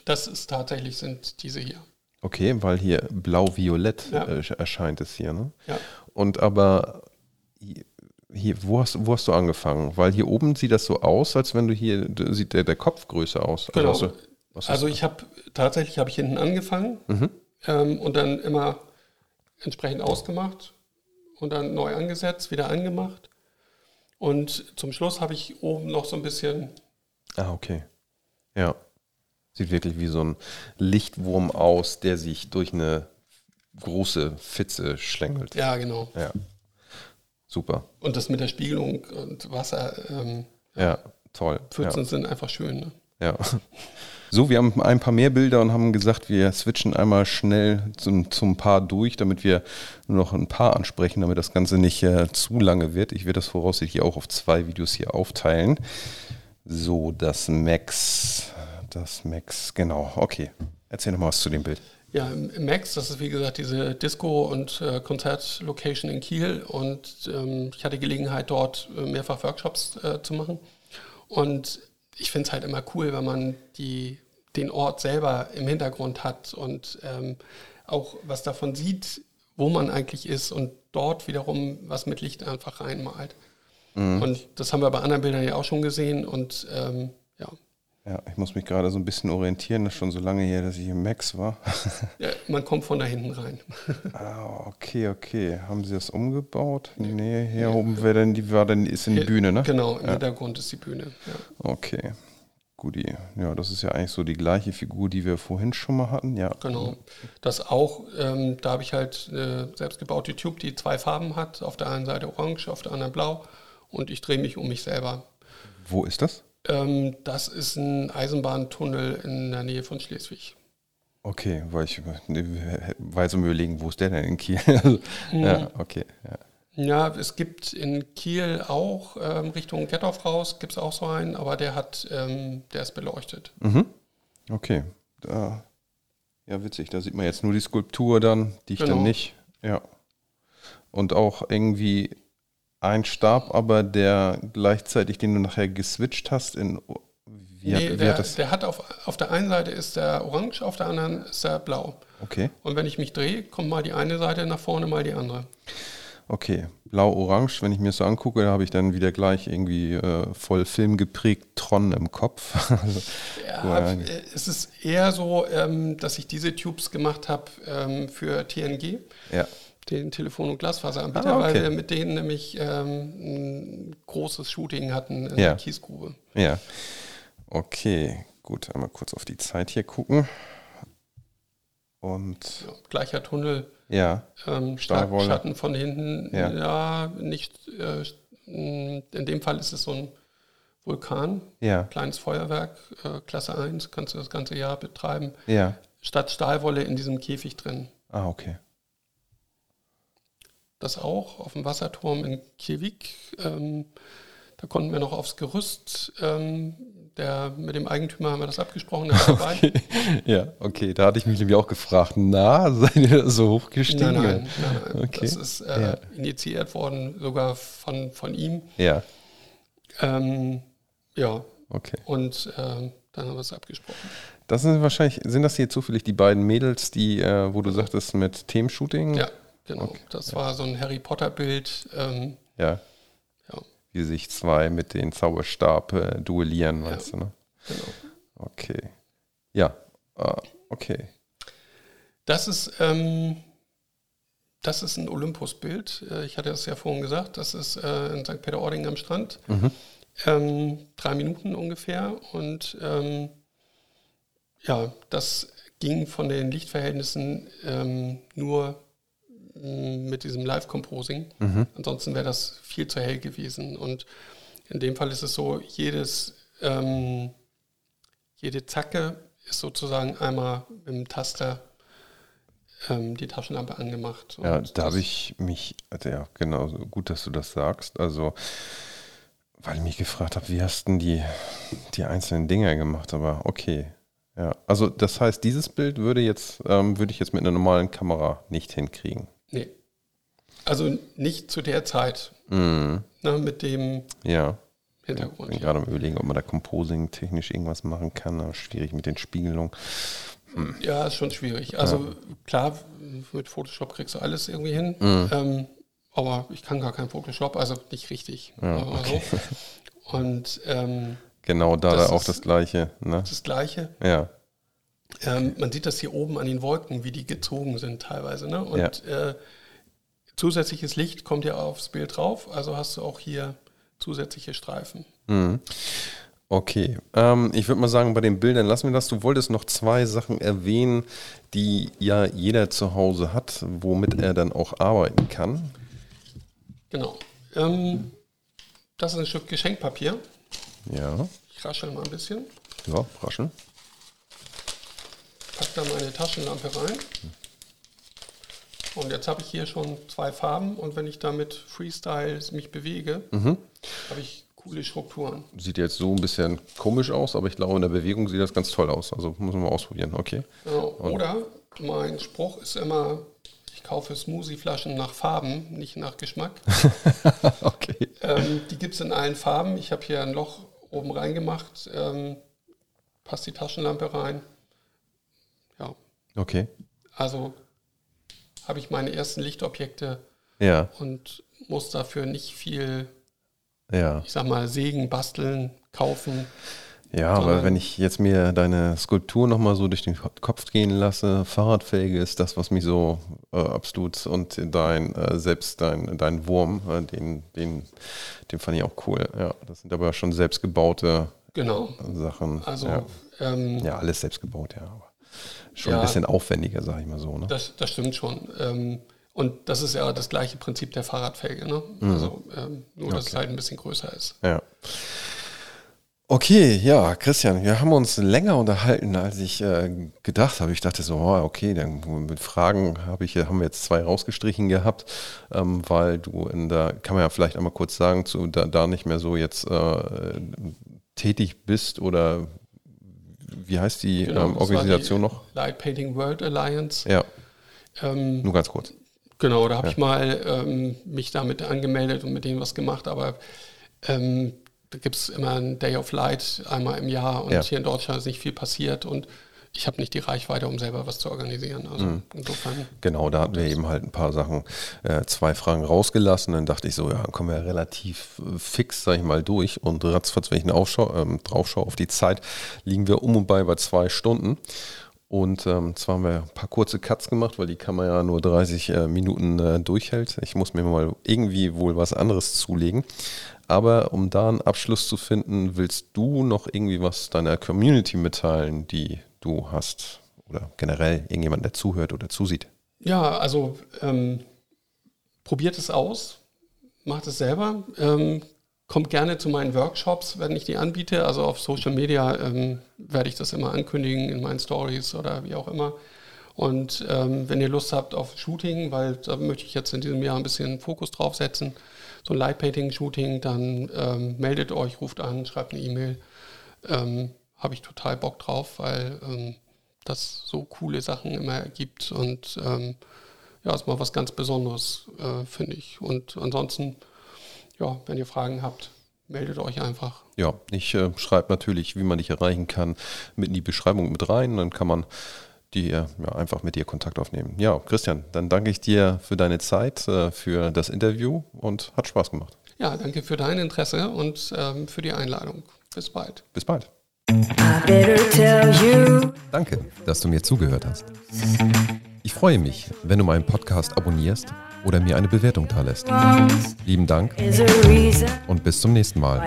das ist tatsächlich sind diese hier. Okay, weil hier blau-violett Ja. äh, erscheint es hier, ne? Ja. Und aber hier, wo hast, wo hast du angefangen? Weil hier oben sieht das so aus, als wenn du hier, sieht der, der Kopf größer aus. Also Genau. Also hast ich habe tatsächlich habe ich hinten angefangen ähm, und dann immer entsprechend ausgemacht und dann neu angesetzt, wieder angemacht. Und zum Schluss habe ich oben noch so ein bisschen? Ah, okay. Ja. Sieht wirklich wie so ein Lichtwurm aus, der sich durch eine große Pfütze schlängelt. ja genau. Ja. Super. Und das mit der Spiegelung und Wasser, ähm, Ja, toll. Pfützen sind einfach schön. Ne? Ja. [LAUGHS] So, wir haben ein paar mehr Bilder und haben gesagt, wir switchen einmal schnell zum, zum Paar durch, damit wir nur noch ein paar ansprechen, damit das Ganze nicht äh, zu lange wird. Ich werde das voraussichtlich auch auf zwei Videos hier aufteilen. So, das Max. Das Max, genau. Okay. Erzähl noch mal was zu dem Bild. Ja, Max, das ist wie gesagt diese Disco- und äh, Konzertlocation in Kiel und ähm, ich hatte Gelegenheit dort äh, mehrfach Workshops äh, zu machen und ich finde es halt immer cool, wenn man die, den Ort selber im Hintergrund hat und ähm, auch was davon sieht, wo man eigentlich ist und dort wiederum was mit Licht einfach reinmalt. Und das haben wir bei anderen Bildern ja auch schon gesehen und ähm, ja, Ja, ich muss mich gerade so ein bisschen orientieren. Das ist schon so lange her, dass ich im Max war. [LAUGHS] ja, man kommt von da hinten rein. ah, okay, okay. Haben Sie das umgebaut? Nee, hier oben wäre denn die, war denn, ist in die Bühne, ne? Genau, im Hintergrund ist die Bühne. Ja. Okay. Guti. Ja, das ist ja eigentlich so die gleiche Figur, die wir vorhin schon mal hatten. Ja. Genau. Das auch, ähm, da habe ich halt eine selbstgebaute Tube, die zwei Farben hat. Auf der einen Seite orange, auf der anderen blau. Und ich drehe mich um mich selber. Wo ist das? Ähm, das ist ein Eisenbahntunnel in der Nähe von Schleswig. Okay, weil ich war jetzt um überlegen, wo ist der denn in Kiel? [LAUGHS] Also, Ja, okay. Ja. Ja, es gibt in Kiel auch ähm, Richtung Gettorf raus, gibt es auch so einen, aber der hat, ähm, der ist beleuchtet. Okay. Da, ja, witzig. Da sieht man jetzt nur die Skulptur dann, die ich Genau. dann nicht. Ja. Und auch irgendwie ein Stab, aber der gleichzeitig, den du nachher geswitcht hast, in. Wie hat, nee, wie der, hat das? der hat auf, auf der einen Seite ist der orange, auf der anderen ist der blau. Okay. Und wenn ich mich drehe, kommt mal die eine Seite nach vorne, mal die andere. Okay, blau-orange, wenn ich mir das so angucke, da habe ich dann wieder gleich irgendwie äh, voll filmgeprägt Tron im Kopf. [LAUGHS] Also, Ja, Ja. äh, es ist eher so, ähm, dass ich diese Tubes gemacht habe ähm, für TNG, ja, den Telefon- und Glasfaseranbieter, Ah, okay. weil wir mit denen nämlich ähm, ein großes Shooting hatten in Ja. der Kiesgrube. ja. Okay, gut, einmal kurz auf die Zeit hier gucken. Und Ja, gleicher Tunnel, ja, ähm, stark Stahlwolle. Schatten von hinten. Ja. Ja, nicht. Äh, in dem Fall ist es so ein Vulkan, ja, kleines Feuerwerk, äh, Klasse 1, kannst du das ganze Jahr betreiben. ja. Statt Stahlwolle in diesem Käfig drin. Ah, okay. Das auch auf dem Wasserturm in Kiewik. Ähm, da konnten wir noch aufs Gerüst. Ähm, der, mit dem Eigentümer haben wir das abgesprochen, der war dabei. [LAUGHS] Ja, okay, da hatte ich mich nämlich auch gefragt, na, [LAUGHS] seid ihr so hochgestiegen? Nein, nein, nein, nein. Okay. Das ist äh, Ja. initiiert worden, sogar von, von ihm. Ja, Ähm, ja, okay. und ähm, dann haben wir es abgesprochen. Das sind wahrscheinlich, sind das hier zufällig die beiden Mädels, die, äh, wo du sagtest, mit Themenshooting? Ja, genau. Das war so ein Harry Potter-Bild. Ähm, Ja, ja, wie sich zwei mit den Zauberstab äh, duellieren, Ja. weißt du, ne? genau. Okay. Ja, äh, okay. Das ist, ähm, das ist ein Olympus-Bild. Äh, Ich hatte es ja vorhin gesagt. Das ist äh, in St. Peter-Ording am Strand. Ähm, drei Minuten ungefähr. Und ähm, ja, das ging von den Lichtverhältnissen ähm, nur mit diesem Live-Composing. Ansonsten wäre das viel zu hell gewesen. Und in dem Fall ist es so, jedes, ähm, jede Zacke ist sozusagen einmal mit dem Taster ähm, die Taschenlampe angemacht. Ja, da habe ich mich, also ja, genau, so gut, dass du das sagst. Also, weil ich mich gefragt habe, wie hast denn die, die einzelnen Dinger gemacht? Aber okay. Ja, also das heißt, dieses Bild würde jetzt, ähm, würde ich jetzt mit einer normalen Kamera nicht hinkriegen. Nee. Also nicht zu der Zeit. Mhm. Ne, mit dem Ja. Ich Hintergrund. bin gerade am überlegen, ob man da Composing technisch irgendwas machen kann. Aber schwierig mit den Spiegelungen. Ja, ist schon schwierig. Also klar, mit Photoshop kriegst du alles irgendwie hin. Mhm. Ähm, aber ich kann gar kein Photoshop, also nicht richtig. wir mal so. Und ähm, Genau, da, da auch das gleiche. Ne? das Gleiche. Ja. Ähm, man sieht das hier oben an den Wolken, wie die gezogen sind teilweise. Ne? Und äh, zusätzliches Licht kommt ja aufs Bild drauf, also hast du auch hier zusätzliche Streifen. Okay, ähm, ich würde mal sagen, bei den Bildern lassen wir das. Du wolltest noch zwei Sachen erwähnen, die ja jeder zu Hause hat, womit er dann auch arbeiten kann. Genau. Ähm, das ist ein Stück Geschenkpapier. Ja, Ich raschel mal ein bisschen. ja, raschen. Pack da meine Taschenlampe rein. Und jetzt habe ich hier schon zwei Farben und wenn ich damit Freestyle mich bewege, habe ich coole Strukturen. Sieht jetzt so ein bisschen komisch aus, aber ich glaube, in der Bewegung sieht das ganz toll aus. Also müssen wir ausprobieren. Okay. Genau. Oder mein Spruch ist immer, ich kaufe Smoothie-Flaschen nach Farben, nicht nach Geschmack. [LAUGHS] okay. ähm, die gibt es in allen Farben. Ich habe hier ein Loch oben reingemacht, ähm, passt die Taschenlampe rein. Okay. also habe ich meine ersten Lichtobjekte Ja, und muss dafür nicht viel, ja. ich sag mal, sägen, basteln, kaufen. Ja, aber wenn ich jetzt mir deine Skulptur nochmal so durch den Kopf gehen lasse, Fahrradfelge ist das, was mich so äh, absolut und dein, äh, selbst dein, dein Wurm, äh, den, den, den fand ich auch cool. Ja, das sind aber schon selbstgebaute Genau. Sachen. Also ja. ähm, ja, alles selbst gebaut, ja. Schon Ja. ein bisschen aufwendiger, sag ich mal so. Ne? Das, das stimmt schon. Ähm, und das ist ja das gleiche Prinzip der Fahrradfelge. Ne? Mhm. Also ähm, nur, dass es halt ein bisschen größer ist. Ja. Okay, ja, Christian, wir haben uns länger unterhalten, als ich äh, gedacht habe. Ich dachte so, oh, okay, dann mit Fragen habe ich, haben wir jetzt zwei rausgestrichen gehabt, ähm, weil du in der, kann man ja vielleicht einmal kurz sagen, zu, da, da nicht mehr so jetzt äh, tätig bist oder wie heißt die Genau, ähm, Organisation die noch? Light Painting World Alliance. Ja, Ähm, nur ganz kurz. Genau, da habe ich mal ähm, mich damit angemeldet und mit denen was gemacht, aber ähm, da gibt es immer ein Day of Light einmal im Jahr und Ja. hier in Deutschland ist nicht viel passiert und ich habe nicht die Reichweite, um selber was zu organisieren. Also Mhm. insofern, Genau, da hatten wir eben halt ein paar Sachen, äh, zwei Fragen rausgelassen. Dann dachte ich so, ja, dann kommen wir relativ äh, fix, sag ich mal, durch. Und ratzfatz, wenn ich Aufschau, ähm, draufschaue auf die Zeit, liegen wir um und bei bei zwei Stunden. Und ähm, zwar haben wir ein paar kurze Cuts gemacht, weil die Kamera ja nur 30 äh, Minuten äh, durchhält. Ich muss mir mal irgendwie wohl was anderes zulegen. Aber um da einen Abschluss zu finden, willst du noch irgendwie was deiner Community mitteilen, die du hast? Oder generell irgendjemand, der zuhört oder zusieht? ja, also ähm, probiert es aus, macht es selber. Ähm, kommt gerne zu meinen Workshops, wenn ich die anbiete. Also auf Social Media ähm, werde ich das immer ankündigen in meinen Stories oder wie auch immer. Und ähm, wenn ihr Lust habt auf Shooting, weil da möchte ich jetzt in diesem Jahr ein bisschen Fokus drauf setzen, so ein Light Painting Shooting, dann ähm, meldet euch, ruft an, schreibt eine E-Mail. Habe ich total Bock drauf, weil ähm, das so coole Sachen immer ergibt und ähm, ja, ist mal was ganz Besonderes, äh, finde ich. Und ansonsten, ja, wenn ihr Fragen habt, meldet euch einfach. Ja, ich äh, schreibe natürlich, wie man dich erreichen kann, mit in die Beschreibung mit rein. Dann kann man die äh, ja, einfach mit dir Kontakt aufnehmen. Ja, Christian, dann danke ich dir für deine Zeit, äh, für das Interview und hat Spaß gemacht. Ja, danke für dein Interesse und ähm, für die Einladung. Bis bald. Bis bald. Danke, dass du mir zugehört hast. Ich freue mich, wenn du meinen Podcast abonnierst oder mir eine Bewertung da lässt. Lieben Dank und bis zum nächsten Mal.